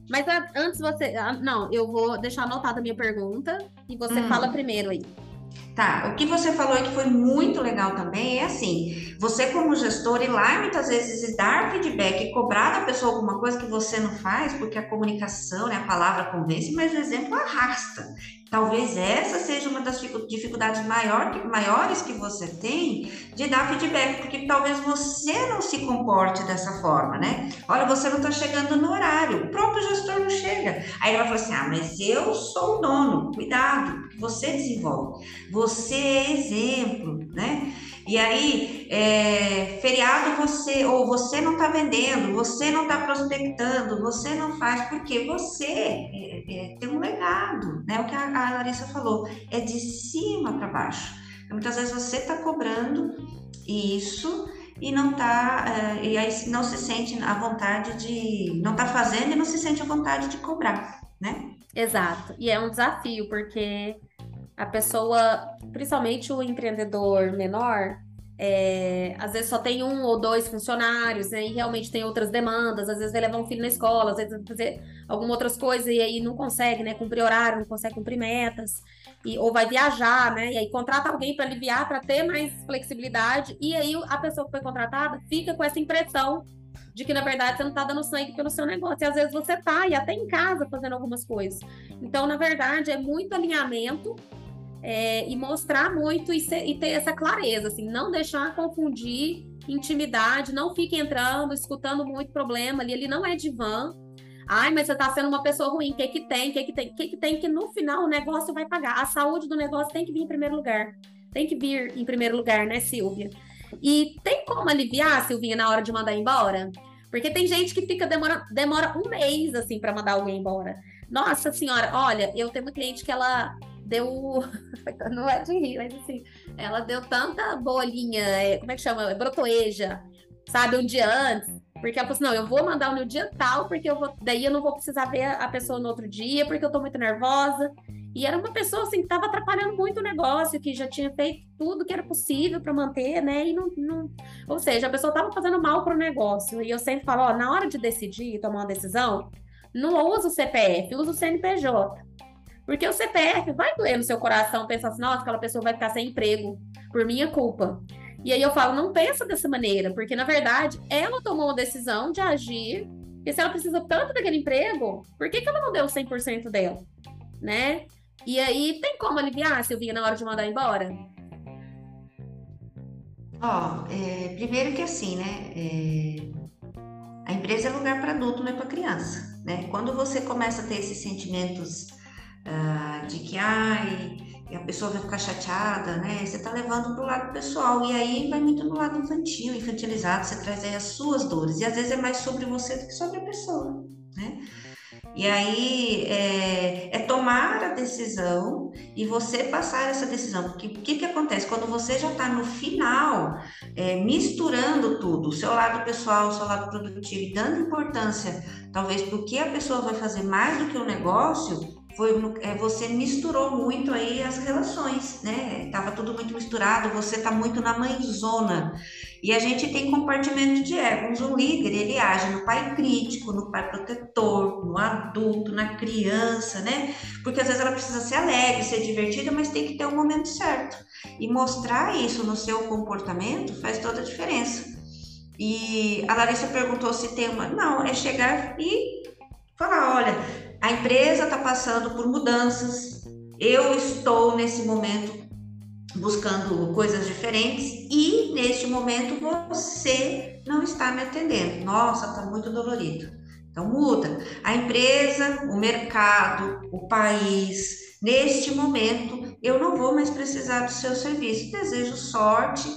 mas antes você. Não, eu vou deixar anotada a minha pergunta e você hum. fala primeiro aí. Tá, o que você falou que foi muito legal também é assim, você como gestor ir lá muitas vezes dar feedback e cobrar da pessoa alguma coisa que você não faz, porque a comunicação, né, a palavra convence, mas o exemplo arrasta. Talvez essa seja uma das dificuldades maior, maiores que você tem de dar feedback, porque talvez você não se comporte dessa forma, né? Olha, você não está chegando no horário, o próprio gestor não chega. Aí ela fala assim: ah, mas eu sou o dono, cuidado, você desenvolve, você é exemplo, né? E aí, é, feriado você, ou você não está vendendo, você não está prospectando, você não faz, porque você é, é, tem um legado, né? O que a, a Larissa falou, é de cima para baixo. Muitas vezes você está cobrando isso e não tá, é, e aí não se sente à vontade de, não está fazendo e não se sente à vontade de cobrar, né? Exato. E é um desafio, porque a pessoa, principalmente o empreendedor menor, é, às vezes só tem um ou dois funcionários, né? E realmente tem outras demandas, às vezes vai levar um filho na escola, às vezes vai fazer algumas outras coisas e aí não consegue, né? Cumprir horário, não consegue cumprir metas, e, ou vai viajar, né? E aí contrata alguém para aliviar, para ter mais flexibilidade, e aí a pessoa que foi contratada fica com essa impressão de que na verdade você não está dando sangue pelo seu negócio. E às vezes você está, e até em casa, fazendo algumas coisas. Então, na verdade, é muito alinhamento é, e mostrar muito e, ser, e, ter essa clareza, assim, não deixar confundir intimidade, não fique entrando, escutando muito problema ali, ele não é divã. Ai, mas você está sendo uma pessoa ruim, o que que tem, o que que tem, o que que tem que no final o negócio vai pagar. A saúde do negócio tem que vir em primeiro lugar. Tem que vir em primeiro lugar, né, Silvia? E tem como aliviar, Silvinha, na hora de mandar embora? Porque tem gente que fica demora, demora um mês assim para mandar alguém embora. Nossa senhora, olha, eu tenho uma cliente que ela deu. Não é de rir, mas assim, ela deu tanta bolinha, é, como é que chama? Brotoeja, sabe, um dia antes. Porque ela falou assim: não, eu vou mandar no dia tal, porque eu vou. Daí eu não vou precisar ver a pessoa no outro dia, porque eu tô muito nervosa. E era uma pessoa assim que estava atrapalhando muito o negócio, que já tinha feito tudo que era possível para manter, né? E não, não, Ou seja, a pessoa estava fazendo mal para o negócio. E eu sempre falo: ó, na hora de decidir, tomar uma decisão, não usa o CPF, usa o CNPJ. Porque o CPF vai doer no seu coração pensar assim, nossa, aquela pessoa vai ficar sem emprego por minha culpa. E aí eu falo, não pensa dessa maneira, porque na verdade ela tomou uma decisão de agir, e se ela precisa tanto daquele emprego, por que, que ela não deu 100% dela? Né? E aí tem como aliviar, Silvinha, na hora de mandar embora? Ó, oh, é, primeiro que assim, né? É, a empresa é lugar para adulto, não é para criança, né? Quando você começa a ter esses sentimentos uh, de que ai, a pessoa vai ficar chateada, né? Você está levando para o lado pessoal e aí vai muito no lado infantil, infantilizado, você traz aí as suas dores e às vezes é mais sobre você do que sobre a pessoa, né? E aí é, é, tomar a decisão e você passar essa decisão. Porque o que, que acontece? Quando você já está no final, é, misturando tudo, o seu lado pessoal, o seu lado produtivo, dando importância, talvez, porque a pessoa vai fazer mais do que o negócio, foi é, você misturou muito aí as relações, né? Tava tudo muito misturado, você tá muito na mãezona. E a gente tem compartimento de egos. Um líder, ele age no pai crítico, no pai protetor, no adulto, na criança, né? Porque às vezes ela precisa ser alegre, ser divertida, mas tem que ter o um momento certo. E mostrar isso no seu comportamento faz toda a diferença. E a Larissa perguntou se tem uma. Não, é chegar e falar: olha, a empresa está passando por mudanças, eu estou nesse momento buscando coisas diferentes e neste momento você não está me atendendo. Nossa, está muito dolorido. Então muda. A empresa, o mercado, o país, neste momento eu não vou mais precisar do seu serviço. Desejo sorte.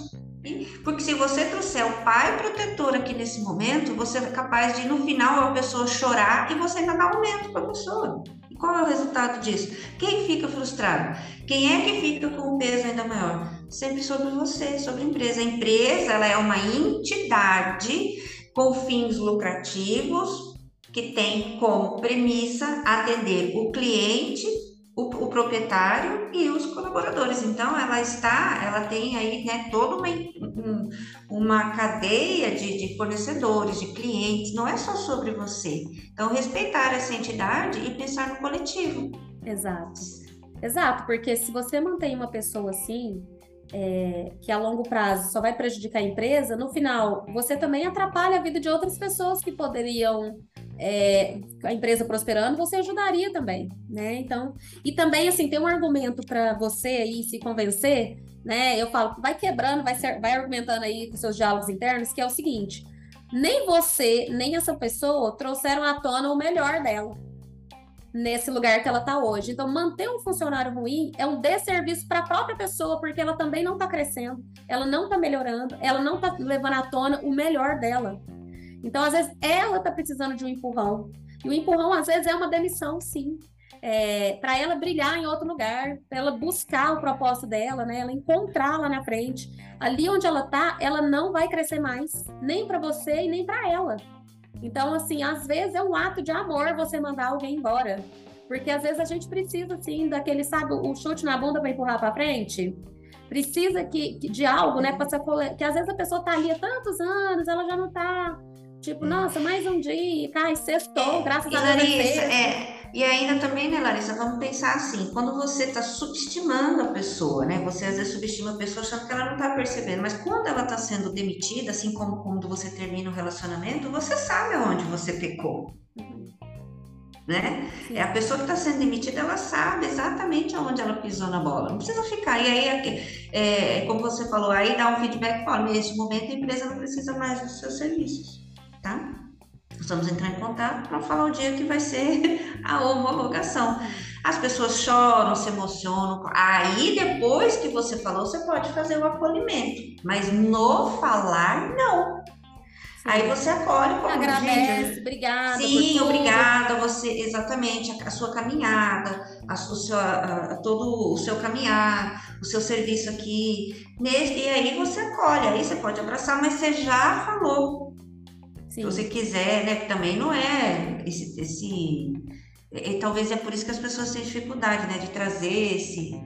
Porque se você trouxer o pai protetor aqui nesse momento, você é capaz de no final a pessoa chorar e você ainda dar aumento para a pessoa. Qual é o resultado disso? Quem fica frustrado? Quem é que fica com um peso ainda maior? Sempre sobre você, sobre a empresa. A empresa ela é uma entidade com fins lucrativos que tem como premissa atender o cliente o, o, proprietário e os colaboradores. Então, ela está, ela tem aí né, toda uma, um, uma cadeia de, de, fornecedores, de clientes, não é só sobre você. Então, respeitar essa entidade e pensar no coletivo. Exato. Exato, porque se você mantém uma pessoa assim, é, que a longo prazo só vai prejudicar a empresa, no final você também atrapalha a vida de outras pessoas que poderiam é, a empresa prosperando, você ajudaria também, né? Então, e também assim tem um argumento para você aí se convencer, né? Eu falo, vai quebrando, vai, ser, vai argumentando aí com seus diálogos internos, que é o seguinte: nem você nem essa pessoa trouxeram à tona o melhor dela nesse lugar que ela está hoje. Então, manter um funcionário ruim é um desserviço para a própria pessoa, porque ela também não está crescendo, ela não está melhorando, ela não está levando à tona o melhor dela. Então, às vezes, ela está precisando de um empurrão. E o empurrão, às vezes, é uma demissão, sim. É, para ela brilhar em outro lugar, para ela buscar o propósito dela, né? Ela encontrar lá na frente. Ali onde ela está, ela não vai crescer mais, nem para você e nem para ela. Então, assim, às vezes é um ato de amor você mandar alguém embora. Porque às vezes a gente precisa, assim, daquele, sabe, o chute na bunda para empurrar para frente. Precisa que, que, de algo, né? Pra que às vezes a pessoa tá ali há tantos anos, ela já não tá Tipo, nossa, mais um dia, cai, sextou, é, graças a Deus. Larissa, é, e ainda também, né, Larissa, vamos pensar assim, quando você está subestimando a pessoa, né? Você às vezes subestima a pessoa achando que ela não está percebendo, mas quando ela está sendo demitida, assim como quando você termina o relacionamento, você sabe aonde você pecou. Uhum. Né? É a pessoa que está sendo demitida, ela sabe exatamente aonde ela pisou na bola. Não precisa ficar. E aí, é, como você falou, aí dá um feedback, fala, nesse momento a empresa não precisa mais dos seus serviços tá? Vamos entrar em contato para falar o dia que vai ser a homologação. As pessoas choram, se emocionam. Aí, depois que você falou, você pode fazer o acolhimento. Mas no falar, não. Sim. Aí você acolhe como Agradece, gente, obrigada. Sim, obrigada. Você, exatamente, a, a sua caminhada, a, o seu, a, todo o seu caminhar, o seu serviço aqui. Nesse, e aí você acolhe, aí você pode abraçar, mas você já falou Sim. Se você quiser, né? Que também não é esse, esse e, talvez é por isso que as pessoas têm dificuldade, né? De trazer esse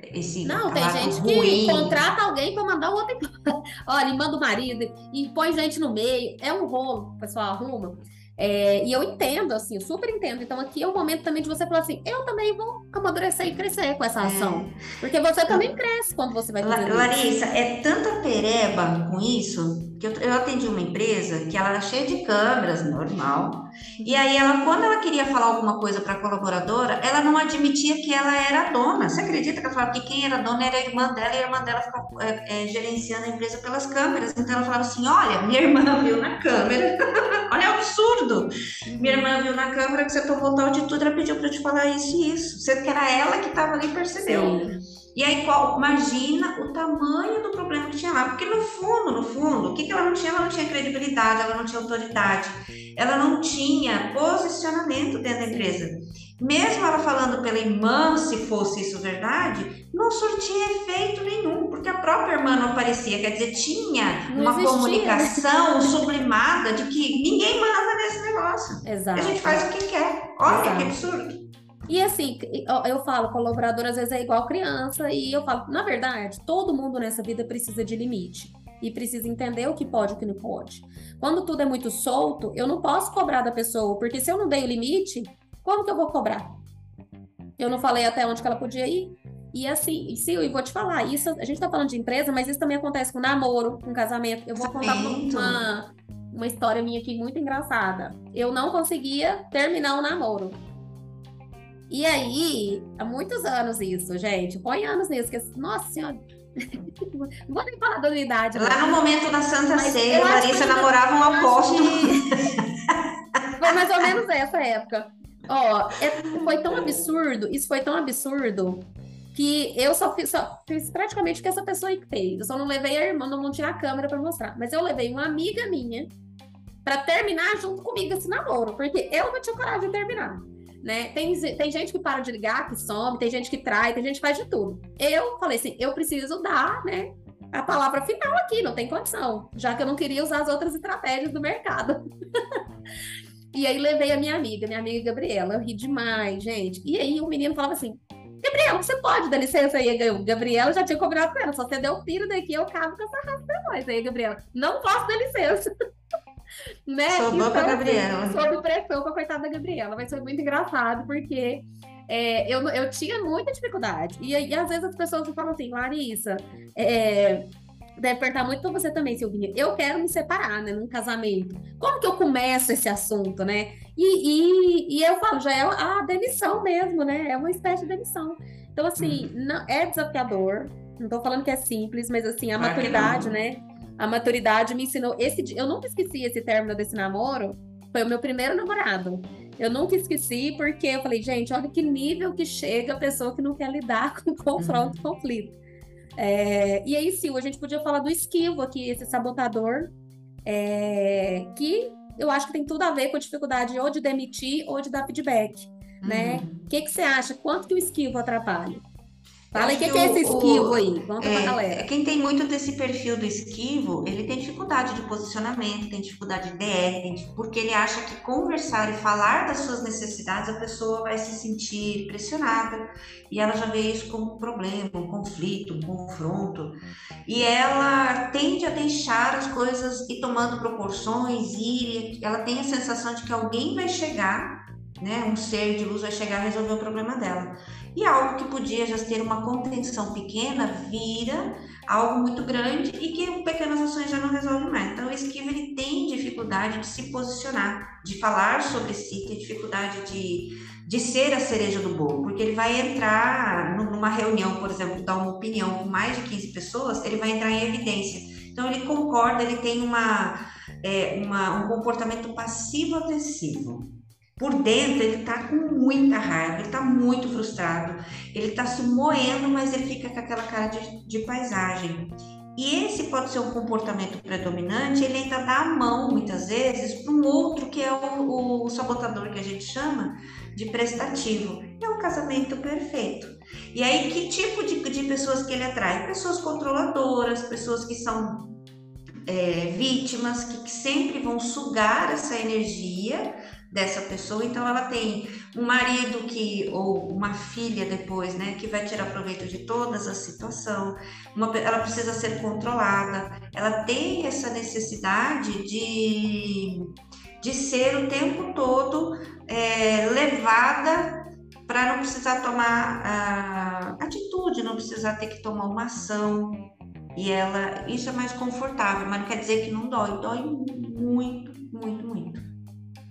esse não, tem gente ruim. que contrata alguém para mandar o outro Olha, manda o marido e põe gente no meio. É um rolo, pessoal arruma. É, e eu entendo, assim, eu super entendo. Então, aqui é o momento também de você falar assim: eu também vou amadurecer e crescer com essa ação. É. Porque você também cresce quando você vai fazer Larissa, é tanta pereba com isso que eu, eu atendi uma empresa que ela era cheia de câmeras, normal. E aí, ela, quando ela queria falar alguma coisa para a colaboradora, ela não admitia que ela era dona. Você acredita que ela falava que quem era dona era a irmã dela e a irmã dela ficava é, é, gerenciando a empresa pelas câmeras? Então, ela falava assim: olha, minha irmã viu na câmera. olha, é um absurdo. Minha irmã viu na câmera que você tomou tal de tudo, ela pediu para te falar isso e isso. Sendo que era ela que estava ali e percebeu. Sim. E aí, qual, imagina o tamanho do problema que tinha lá. Porque no fundo, no fundo, o que, que ela não tinha? Ela não tinha credibilidade, ela não tinha autoridade, ela não tinha posicionamento dentro da empresa. Mesmo ela falando pela irmã, se fosse isso verdade, não surtia efeito nenhum, porque a própria irmã não aparecia. Quer dizer, tinha não uma existia. comunicação sublimada de que ninguém manda nesse negócio. Exato. A gente faz o que quer. Olha Exato. que absurdo. E assim, eu falo, colaborador às vezes é igual criança, e eu falo, na verdade, todo mundo nessa vida precisa de limite. E precisa entender o que pode e o que não pode. Quando tudo é muito solto, eu não posso cobrar da pessoa, porque se eu não dei o limite, como que eu vou cobrar? Eu não falei até onde que ela podia ir. E assim, e eu vou te falar, isso a gente tá falando de empresa, mas isso também acontece com namoro, com casamento. Eu vou contar uma, uma história minha aqui muito engraçada. Eu não conseguia terminar o um namoro. E aí, há muitos anos isso, gente. Põe anos nisso, que, nossa senhora. Não vou nem falar da unidade. Lá no momento da Santa Ceia, Larissa namorava um apóstolo. Foi mais ou menos essa época. Ó, é, foi tão absurdo, isso foi tão absurdo, que eu só fiz, só fiz praticamente o que essa pessoa fez. Eu só não levei a irmã, não tinha a câmera para mostrar. Mas eu levei uma amiga minha para terminar junto comigo esse namoro, porque eu não tinha coragem de terminar né? Tem, tem gente que para de ligar, que some, tem gente que trai, tem gente que faz de tudo. Eu falei assim, eu preciso dar, né? A palavra final aqui, não tem condição, já que eu não queria usar as outras estratégias do mercado. e aí levei a minha amiga, minha amiga Gabriela, eu ri demais, gente. E aí o menino falava assim: Gabriela, você pode dar licença aí? Gabriela já tinha combinado com ela, só você der o tiro daqui, eu cabo com essa raça depois. Aí, Gabriela, não posso dar licença. né? Sobrou então, pra Gabriela. Sob pressão pra coitada da Gabriela. Vai ser muito engraçado, porque é, eu, eu tinha muita dificuldade. E, e às vezes as pessoas falam assim, Larissa, é, deve perguntar muito pra você também, Silvinha. Eu quero me separar, né, num casamento. Como que eu começo esse assunto, né? E, e, e eu falo, já é a demissão mesmo, né? É uma espécie de demissão. Então, assim, hum. não, é desafiador. Não tô falando que é simples, mas assim, a maturidade, né? A maturidade me ensinou. Esse, eu nunca esqueci esse término desse namoro. Foi o meu primeiro namorado. Eu nunca esqueci porque eu falei, gente, olha que nível que chega a pessoa que não quer lidar com confronto, uhum. conflito. É, e aí, Sil, a gente podia falar do esquivo aqui, esse sabotador, é, que eu acho que tem tudo a ver com a dificuldade ou de demitir ou de dar feedback, né? uhum. né? O que, que você acha? Quanto que o esquivo atrapalha? Fala o que, que, é esse esquivo o, aí, conta é, pra galera. Quem tem muito desse perfil do esquivo, ele tem dificuldade de posicionamento, tem dificuldade de DR, tem, porque ele acha que conversar e falar das suas necessidades, a pessoa vai se sentir pressionada, e ela já vê isso como um problema, um conflito, um confronto, e ela tende a deixar as coisas ir tomando proporções, e ela tem a sensação de que alguém vai chegar, né, um ser de luz vai chegar a resolver o problema dela. E algo que podia já ter uma contenção pequena vira algo muito grande e que pequenas ações já não resolve mais. Então, o esquivo ele tem dificuldade de se posicionar, de falar sobre si, tem dificuldade de, de ser a cereja do bolo, porque ele vai entrar numa reunião, por exemplo, dar uma opinião com mais de 15 pessoas, ele vai entrar em evidência. Então, ele concorda, ele tem uma, é, uma um comportamento passivo-agressivo por dentro ele tá com muita raiva, ele tá muito frustrado, ele tá se moendo, mas ele fica com aquela cara de, de paisagem. E esse pode ser um comportamento predominante, ele ainda dá a mão, muitas vezes, para um outro que é o, o, sabotador que a gente chama de prestativo. É um casamento perfeito. E aí, que tipo de, de pessoas que ele atrai? Pessoas controladoras, pessoas que são é, vítimas, que, que sempre vão sugar essa energia dessa pessoa. Então ela tem um marido que ou uma filha depois, né, que vai tirar proveito de todas a situação. Uma, ela precisa ser controlada. Ela tem essa necessidade de de ser o tempo todo é, levada para não precisar tomar atitude, não precisar ter que tomar uma ação. E ela, isso é mais confortável, mas não quer dizer que não dói, dói muito, muito, muito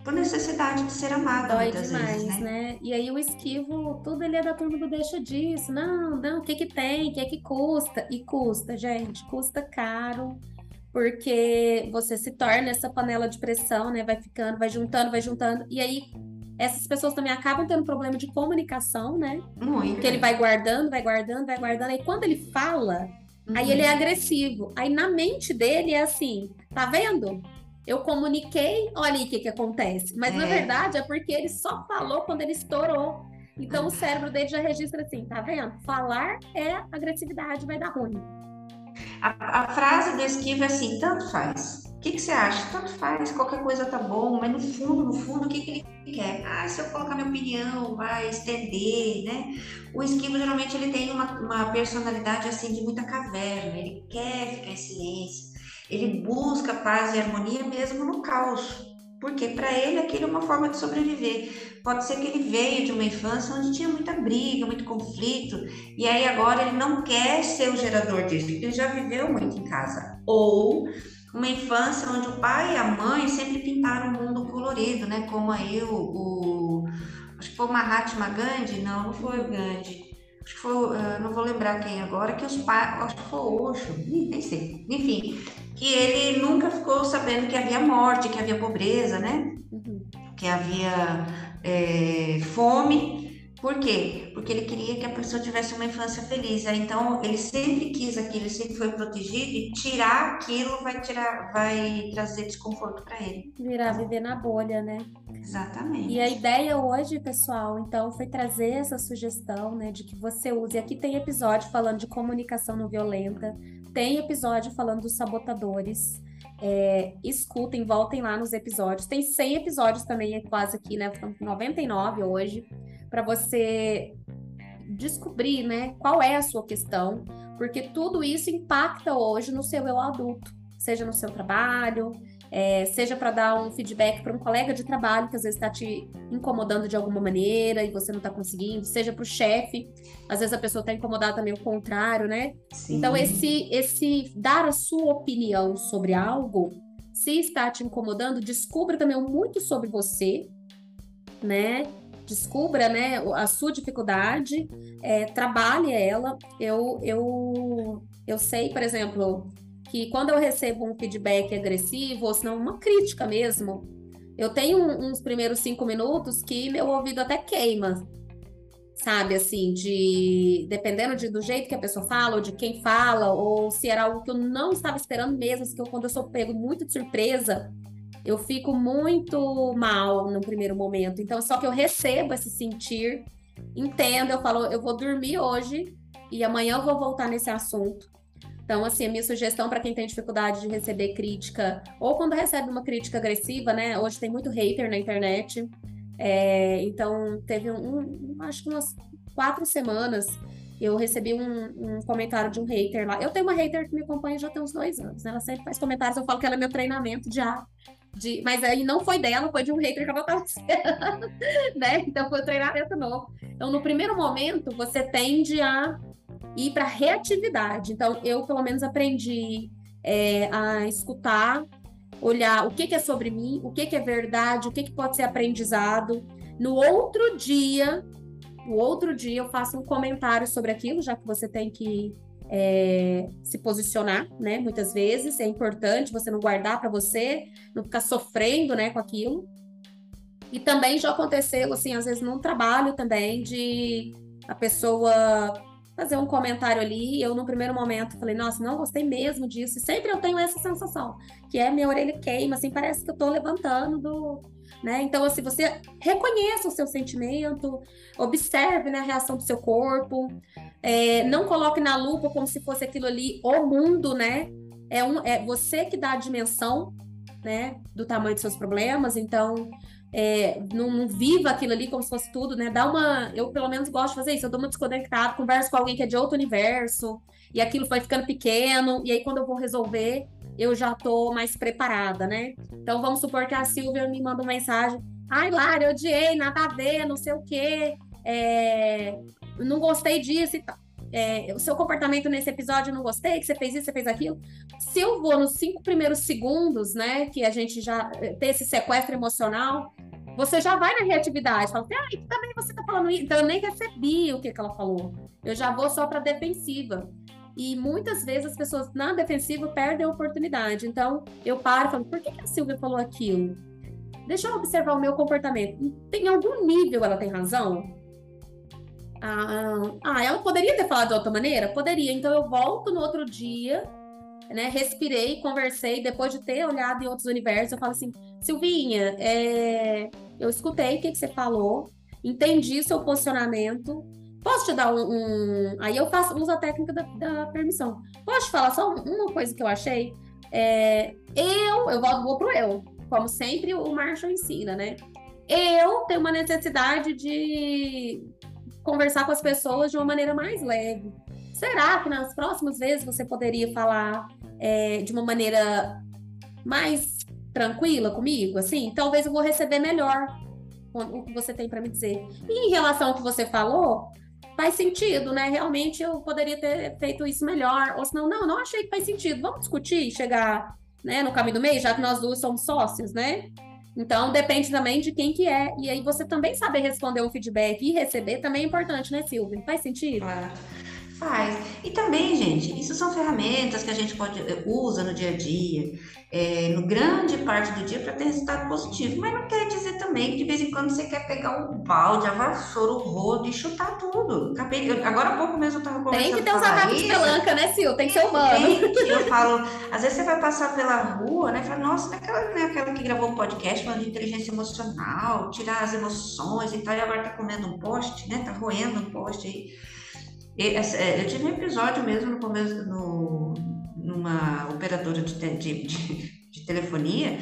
por necessidade de ser amado Dói muitas demais, vezes, né? né? E aí o esquivo, tudo ele é da turma do deixa disso. Não, não, o que que tem? O que é que custa? E custa, gente, custa caro. Porque você se torna essa panela de pressão, né? Vai ficando, vai juntando, vai juntando. E aí essas pessoas também acabam tendo problema de comunicação, né? Muito. Porque ele vai guardando, vai guardando, vai guardando. Aí quando ele fala, uhum. aí ele é agressivo. Aí na mente dele é assim, tá vendo? Eu comuniquei, olha aí o que, que acontece. Mas é. na verdade é porque ele só falou quando ele estourou. Então o cérebro dele já registra assim, tá vendo? Falar é agressividade, vai dar ruim. A, a frase do esquivo é assim, tanto faz. O que, que, você acha? Tanto faz, qualquer coisa tá bom, mas no fundo, no fundo, o que, que ele quer? Ah, se eu colocar minha opinião, vai estender, né? O esquivo, geralmente, ele tem uma, uma personalidade, assim, de muita caverna, ele quer ficar em silêncio, Ele busca paz e harmonia mesmo no caos, porque para ele aquilo é uma forma de sobreviver. Pode ser que ele veio de uma infância onde tinha muita briga, muito conflito, e aí agora ele não quer ser o gerador disso, porque ele já viveu muito em casa. Ou uma infância onde o pai e a mãe sempre pintaram o um mundo colorido, né? Como aí o, o acho que foi o Mahatma Gandhi, não, não foi o Gandhi acho que foi, uh, não vou lembrar quem agora, que os pais, acho que foi o Osho, nem sei, enfim, que ele nunca ficou sabendo que havia morte, que havia pobreza, né? Uhum. Que havia é, fome. Por quê? Porque ele queria que a pessoa tivesse uma infância feliz. Então, ele sempre quis aquilo, ele sempre foi protegido e tirar aquilo vai tirar, vai trazer desconforto para ele. Virar viver na bolha, né? Exatamente. E a ideia hoje, pessoal, então, foi trazer essa sugestão, né, de que você use. Aqui tem episódio falando de comunicação não violenta, tem episódio falando dos sabotadores. É, escutem, voltem lá nos episódios. Tem 100 episódios também, é quase aqui, né? Estamos com 99 hoje, para você descobrir, né, qual é a sua questão, porque tudo isso impacta hoje no seu eu adulto, seja no seu trabalho, é, seja para dar um feedback para um colega de trabalho que às vezes está te incomodando de alguma maneira e você não está conseguindo, seja para o chefe, às vezes a pessoa está incomodada também o contrário, né? Sim. Então esse esse dar a sua opinião sobre algo, se está te incomodando, descubra também muito sobre você, né? Descubra, né, a sua dificuldade, é, trabalhe ela. Eu eu eu sei, por exemplo, que quando eu recebo um feedback agressivo, ou se não uma crítica mesmo, eu tenho uns primeiros cinco minutos que meu ouvido até queima, sabe? Assim, de dependendo de, do jeito que a pessoa fala, ou de quem fala, ou se era algo que eu não estava esperando mesmo, assim, que eu, quando eu sou pego muito de surpresa, eu fico muito mal no primeiro momento. Então, só que eu recebo esse sentir, entendo, eu falo, eu vou dormir hoje e amanhã eu vou voltar nesse assunto. Então, assim, a minha sugestão para quem tem dificuldade de receber crítica, ou quando recebe uma crítica agressiva, né? Hoje tem muito hater na internet. É, então, teve um, um, acho que umas quatro semanas, eu recebi um, um, comentário de um hater lá. Eu tenho uma hater que me acompanha já tem uns dois anos, né? Ela sempre faz comentários, eu falo que ela é meu treinamento já. De, mas aí não foi dela, foi de um hater que ela estava esperando, né? Então foi um treinamento novo. Então, no primeiro momento, você tende a e para reatividade. Então, eu pelo menos aprendi é, a escutar, olhar o que, que, é sobre mim, o que, que é verdade, o que, que pode ser aprendizado. No outro dia, no outro dia eu faço um comentário sobre aquilo, já que você tem que é, se posicionar, né? Muitas vezes é importante você não guardar para você, não ficar sofrendo, né, com aquilo. E também já aconteceu, assim, às vezes num trabalho também de a pessoa fazer um comentário ali. Eu, no primeiro momento, falei, nossa, não gostei mesmo disso. E sempre eu tenho essa sensação, que é minha orelha queima, assim, parece que eu tô levantando do. Né? Então, assim, você reconheça o seu sentimento, observe né, a reação do seu corpo, é, não coloque na lupa como se fosse aquilo ali o mundo, né? É, um, é você que dá a dimensão né, do tamanho dos seus problemas. Então, é, não, não, viva aquilo ali como se fosse tudo, né? Dá uma. Eu, pelo menos, gosto de fazer isso. Eu dou uma desconectada, converso com alguém que é de outro universo, e aquilo vai ficando pequeno, e aí quando eu vou resolver, eu já tô mais preparada, né? Então, vamos supor que a Silvia me manda uma mensagem: ai, Lara, eu odiei, nada a ver, não sei o quê, é, não gostei disso e tal. É, o seu comportamento nesse episódio eu não gostei, que você fez isso, você fez aquilo. Se eu vou nos cinco primeiros segundos, né, que a gente já eh, tem esse sequestro emocional, você já vai na reatividade, fala assim, ah, também você tá falando isso. Então eu nem recebi o que, que ela falou. Eu já vou só para defensiva. E muitas vezes as pessoas na defensiva perdem a oportunidade. Então eu paro e falo, por que, que a Silvia falou aquilo? Deixa eu observar o meu comportamento. Tem algum nível ela tem razão? Ah, ah, ela poderia ter falado de outra maneira? Poderia. Então eu volto no outro dia, né? Respirei, conversei. Depois de ter olhado em outros universos, eu falo assim: Silvinha, é... eu escutei o que, que você falou, entendi seu posicionamento. Posso te dar um. um... Aí eu faço, uso a técnica da, da, permissão. Posso te falar só uma coisa que eu achei? É... Eu, eu volto, vou pro eu. Como sempre, o Marshall ensina, né? Eu tenho uma necessidade de conversar com as pessoas de uma maneira mais leve. Será que nas próximas vezes você poderia falar é, de uma maneira mais tranquila comigo, assim, talvez eu vou receber melhor o que você tem para me dizer. E em relação ao que você falou, faz sentido, né? Realmente eu poderia ter feito isso melhor. Ou senão, não, não achei que faz sentido. Vamos discutir, chegar né, no caminho do meio, já que nós duas somos sócios, né? Então, depende também de quem que é. E aí, você também saber responder o feedback e receber também é importante, né, Silvia? Faz sentido? Claro. Faz. E também, gente, isso são ferramentas que a gente pode eh, usa no dia a dia, é, no grande parte do dia para ter resultado positivo. Mas não quer dizer também que de vez em quando você quer pegar um balde, a vassoura, o rodo e chutar tudo. Acabei, agora há pouco mesmo eu estava conversando. Tem que ter uns ataques de pelanca, né, Sil? Tem que ser humano. Tem que, eu falo, às vezes você vai passar pela rua, né? Fala, nossa, aquela, né, aquela que gravou um podcast falando de inteligência emocional, tirar as emoções e tal, e agora tá comendo um poste, né? Tá roendo um poste aí. É, eu tive um episódio mesmo no começo, no, numa operadora de, de, de, de telefonia,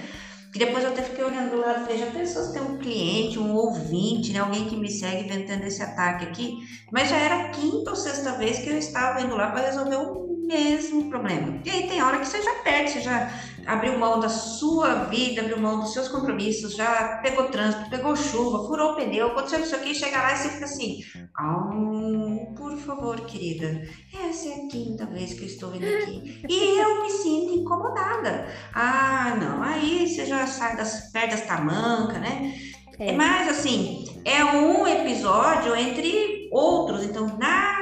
que depois eu até fiquei olhando do lado e falei, já pensou se tem um cliente, um ouvinte, né, alguém que me segue inventando esse ataque aqui? Mas já era a quinta ou sexta vez que eu estava indo lá para resolver o mesmo problema. E aí tem hora que você já perde, você já abriu mão da sua vida, abriu mão dos seus compromissos, já pegou trânsito, pegou chuva, furou o pneu, aconteceu isso aqui, chega lá e você fica assim, oh, por favor, querida, essa é a quinta vez que eu estou vindo aqui e eu me sinto incomodada. Ah, não, aí você já sai das pernas tamanca, né? É. Mas assim, é um episódio entre outros, então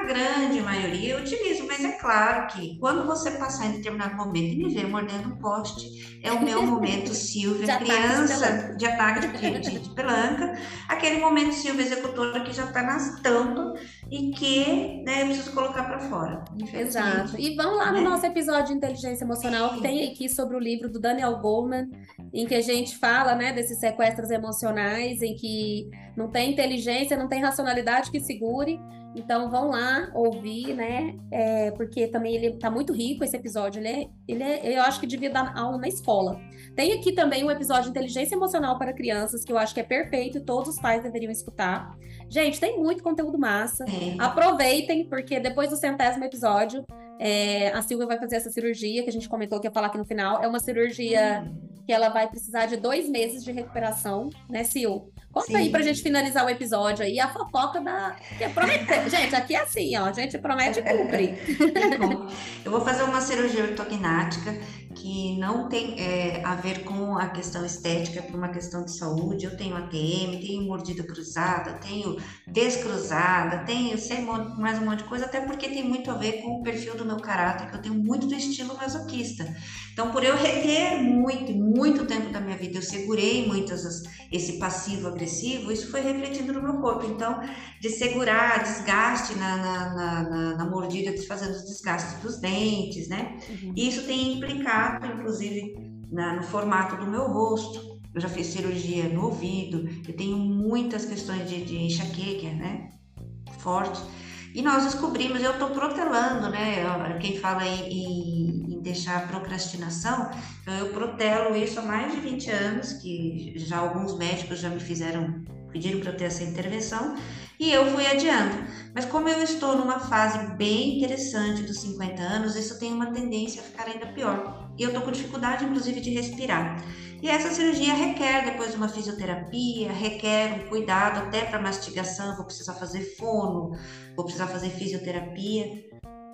grande maioria eu utilizo, mas é claro que quando você passar em determinado momento e me ver mordendo um poste, é o meu momento Silvia, de criança de ataque de, de, de, pelanca, aquele momento Silvia executora que já está nas tampas e que né, eu preciso colocar para fora. Exato. E vamos lá no né? nosso episódio de inteligência emocional que tem aqui sobre o livro do Daniel Goleman, em que a gente fala né, desses sequestros emocionais, em que não tem inteligência, não tem racionalidade que segure. Então vão lá ouvir, né? É, porque também ele tá muito rico esse episódio. Ele é, ele é, eu acho que devia dar aula na escola. Tem aqui também um episódio de inteligência emocional para crianças, que eu acho que é perfeito e todos os pais deveriam escutar. Gente, tem muito conteúdo massa. É. Aproveitem, porque depois do centésimo episódio, é, a Silvia vai fazer essa cirurgia que a gente comentou que ia falar aqui no final. É uma cirurgia que ela vai precisar de dois meses de recuperação, né, Sil? Conta Sim. aí pra gente finalizar o episódio aí, a fofoca da. Que é prometer. gente, aqui é assim, ó. A gente promete e cumpre. Eu vou fazer uma cirurgia ortognática que não tem é, a ver com a questão estética, por uma questão de saúde. Eu tenho ATM, tenho mordida cruzada, tenho descruzada, tenho sei mais um monte de coisa, até porque tem muito a ver com o perfil do meu caráter, que eu tenho muito do estilo masoquista. Então, por eu reter muito, muito tempo da minha vida, eu segurei muitas esse passivo agressivo, isso foi refletindo no meu corpo. Então, de segurar desgaste na, na, na, na mordida, desfazendo os desgastes dos dentes, né? Uhum. E isso tem implicado, inclusive, na, no formato do meu rosto. Eu já fiz cirurgia no ouvido, eu tenho muitas questões de, de enxaqueca, né? Forte. E nós descobrimos, eu estou protelando, né? Quem fala em, em, deixar procrastinação, então eu protelo isso há mais de 20 anos, que já alguns médicos já me fizeram, pediram para eu ter essa intervenção, e eu fui adiando. Mas como eu estou numa fase bem interessante dos 50 anos, isso tem uma tendência a ficar ainda pior. E eu estou com dificuldade, inclusive, de respirar. E essa cirurgia requer depois uma fisioterapia, requer um cuidado até para mastigação, vou precisar fazer fono, vou precisar fazer fisioterapia.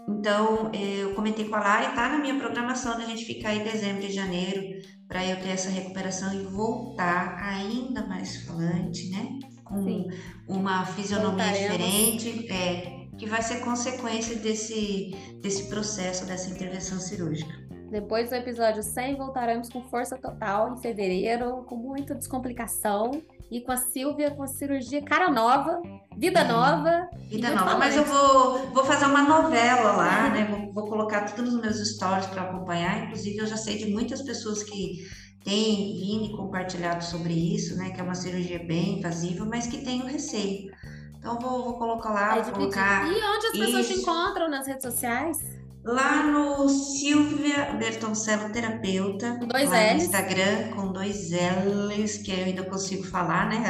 Então, eu comentei com a Lara e tá na minha programação da gente ficar em dezembro e janeiro para eu ter essa recuperação e voltar ainda mais falante, né? Com Sim. uma fisionomia Voltaremos. diferente, é, que vai ser consequência desse, desse processo, dessa intervenção cirúrgica. Depois do episódio 100, voltaremos com força total em fevereiro, com muita descomplicação. E com a Silvia, com a cirurgia cara nova, vida nova. Vida nova, mas eu vou, vou fazer uma novela lá, né? Vou, vou colocar tudo nos meus stories para acompanhar. Inclusive, eu já sei de muitas pessoas que têm vindo e compartilhado sobre isso, né? Que é uma cirurgia bem invasiva, mas que tem o receio. Então, vou, vou colocar lá, é vou colocar. E onde as pessoas isso. te encontram nas redes sociais? Lá no Silvia Bertoncello Terapeuta, com dois L's. no Instagram, com dois L's, que eu ainda consigo falar, né?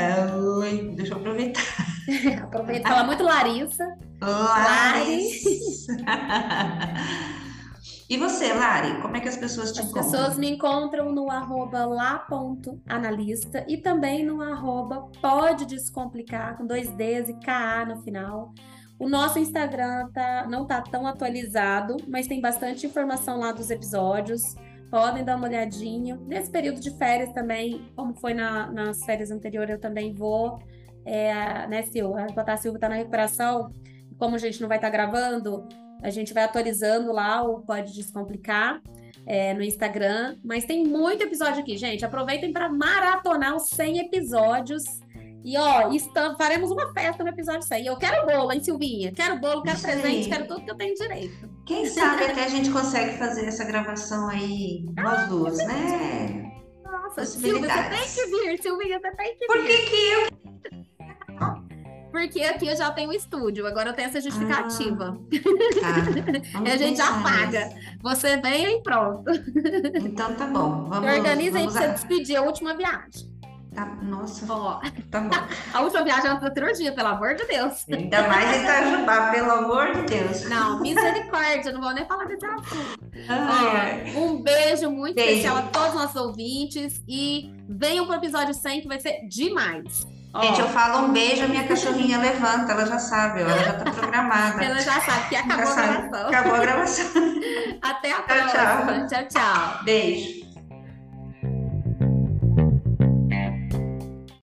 L, deixa eu aproveitar. Aproveita, fala muito Larissa. Larissa. E você, Lari, como é que as pessoas te as encontram? As pessoas me encontram no arroba lá.analista e também no arroba pode descomplicar, com dois Ds e KA no final. O nosso Instagram tá, não tá tão atualizado, mas tem bastante informação lá dos episódios. Podem dar uma olhadinha. Nesse período de férias também, como foi na, nas férias anteriores, eu também vou. É, né, Silva? A Silva está na recuperação. Como a gente não vai estar tá gravando, a gente vai atualizando lá o Pode Descomplicar é, no Instagram. Mas tem muito episódio aqui, gente. Aproveitem para maratonar os 100 episódios. E ó, estamos, faremos uma festa no episódio 100. Eu quero bolo, hein, Silvinha? Quero bolo, quero Isso presente, quero tudo que eu tenho direito. Quem sabe até a gente consegue fazer essa gravação aí, nós duas, né? Nossa, Silvia, você tem que vir, Silvinha, você tem que vir. Por que que eu porque aqui eu já tenho o estúdio, agora eu tenho essa justificativa. Ah, tá. a gente já paga. Você vem e pronto. Então tá bom. Vamos, Organiza vamos aí pra você despedir a última viagem. Tá, nossa. Ó, tá bom. a última viagem é uma cirurgia, pelo amor de Deus. Ainda mais em Itajubá, pelo amor de Deus. Não, misericórdia, não vou nem falar desse assunto. Ó, um beijo muito beijo. especial a todos os nossos ouvintes e venham pro episódio 100 que vai ser demais. Gente, eu falo um beijo, a minha cachorrinha levanta, ela já sabe, ela já tá programada. Ela já sabe que acabou a gravação. Acabou a gravação. Até a próxima. Tchau, tchau. tchau. Beijo.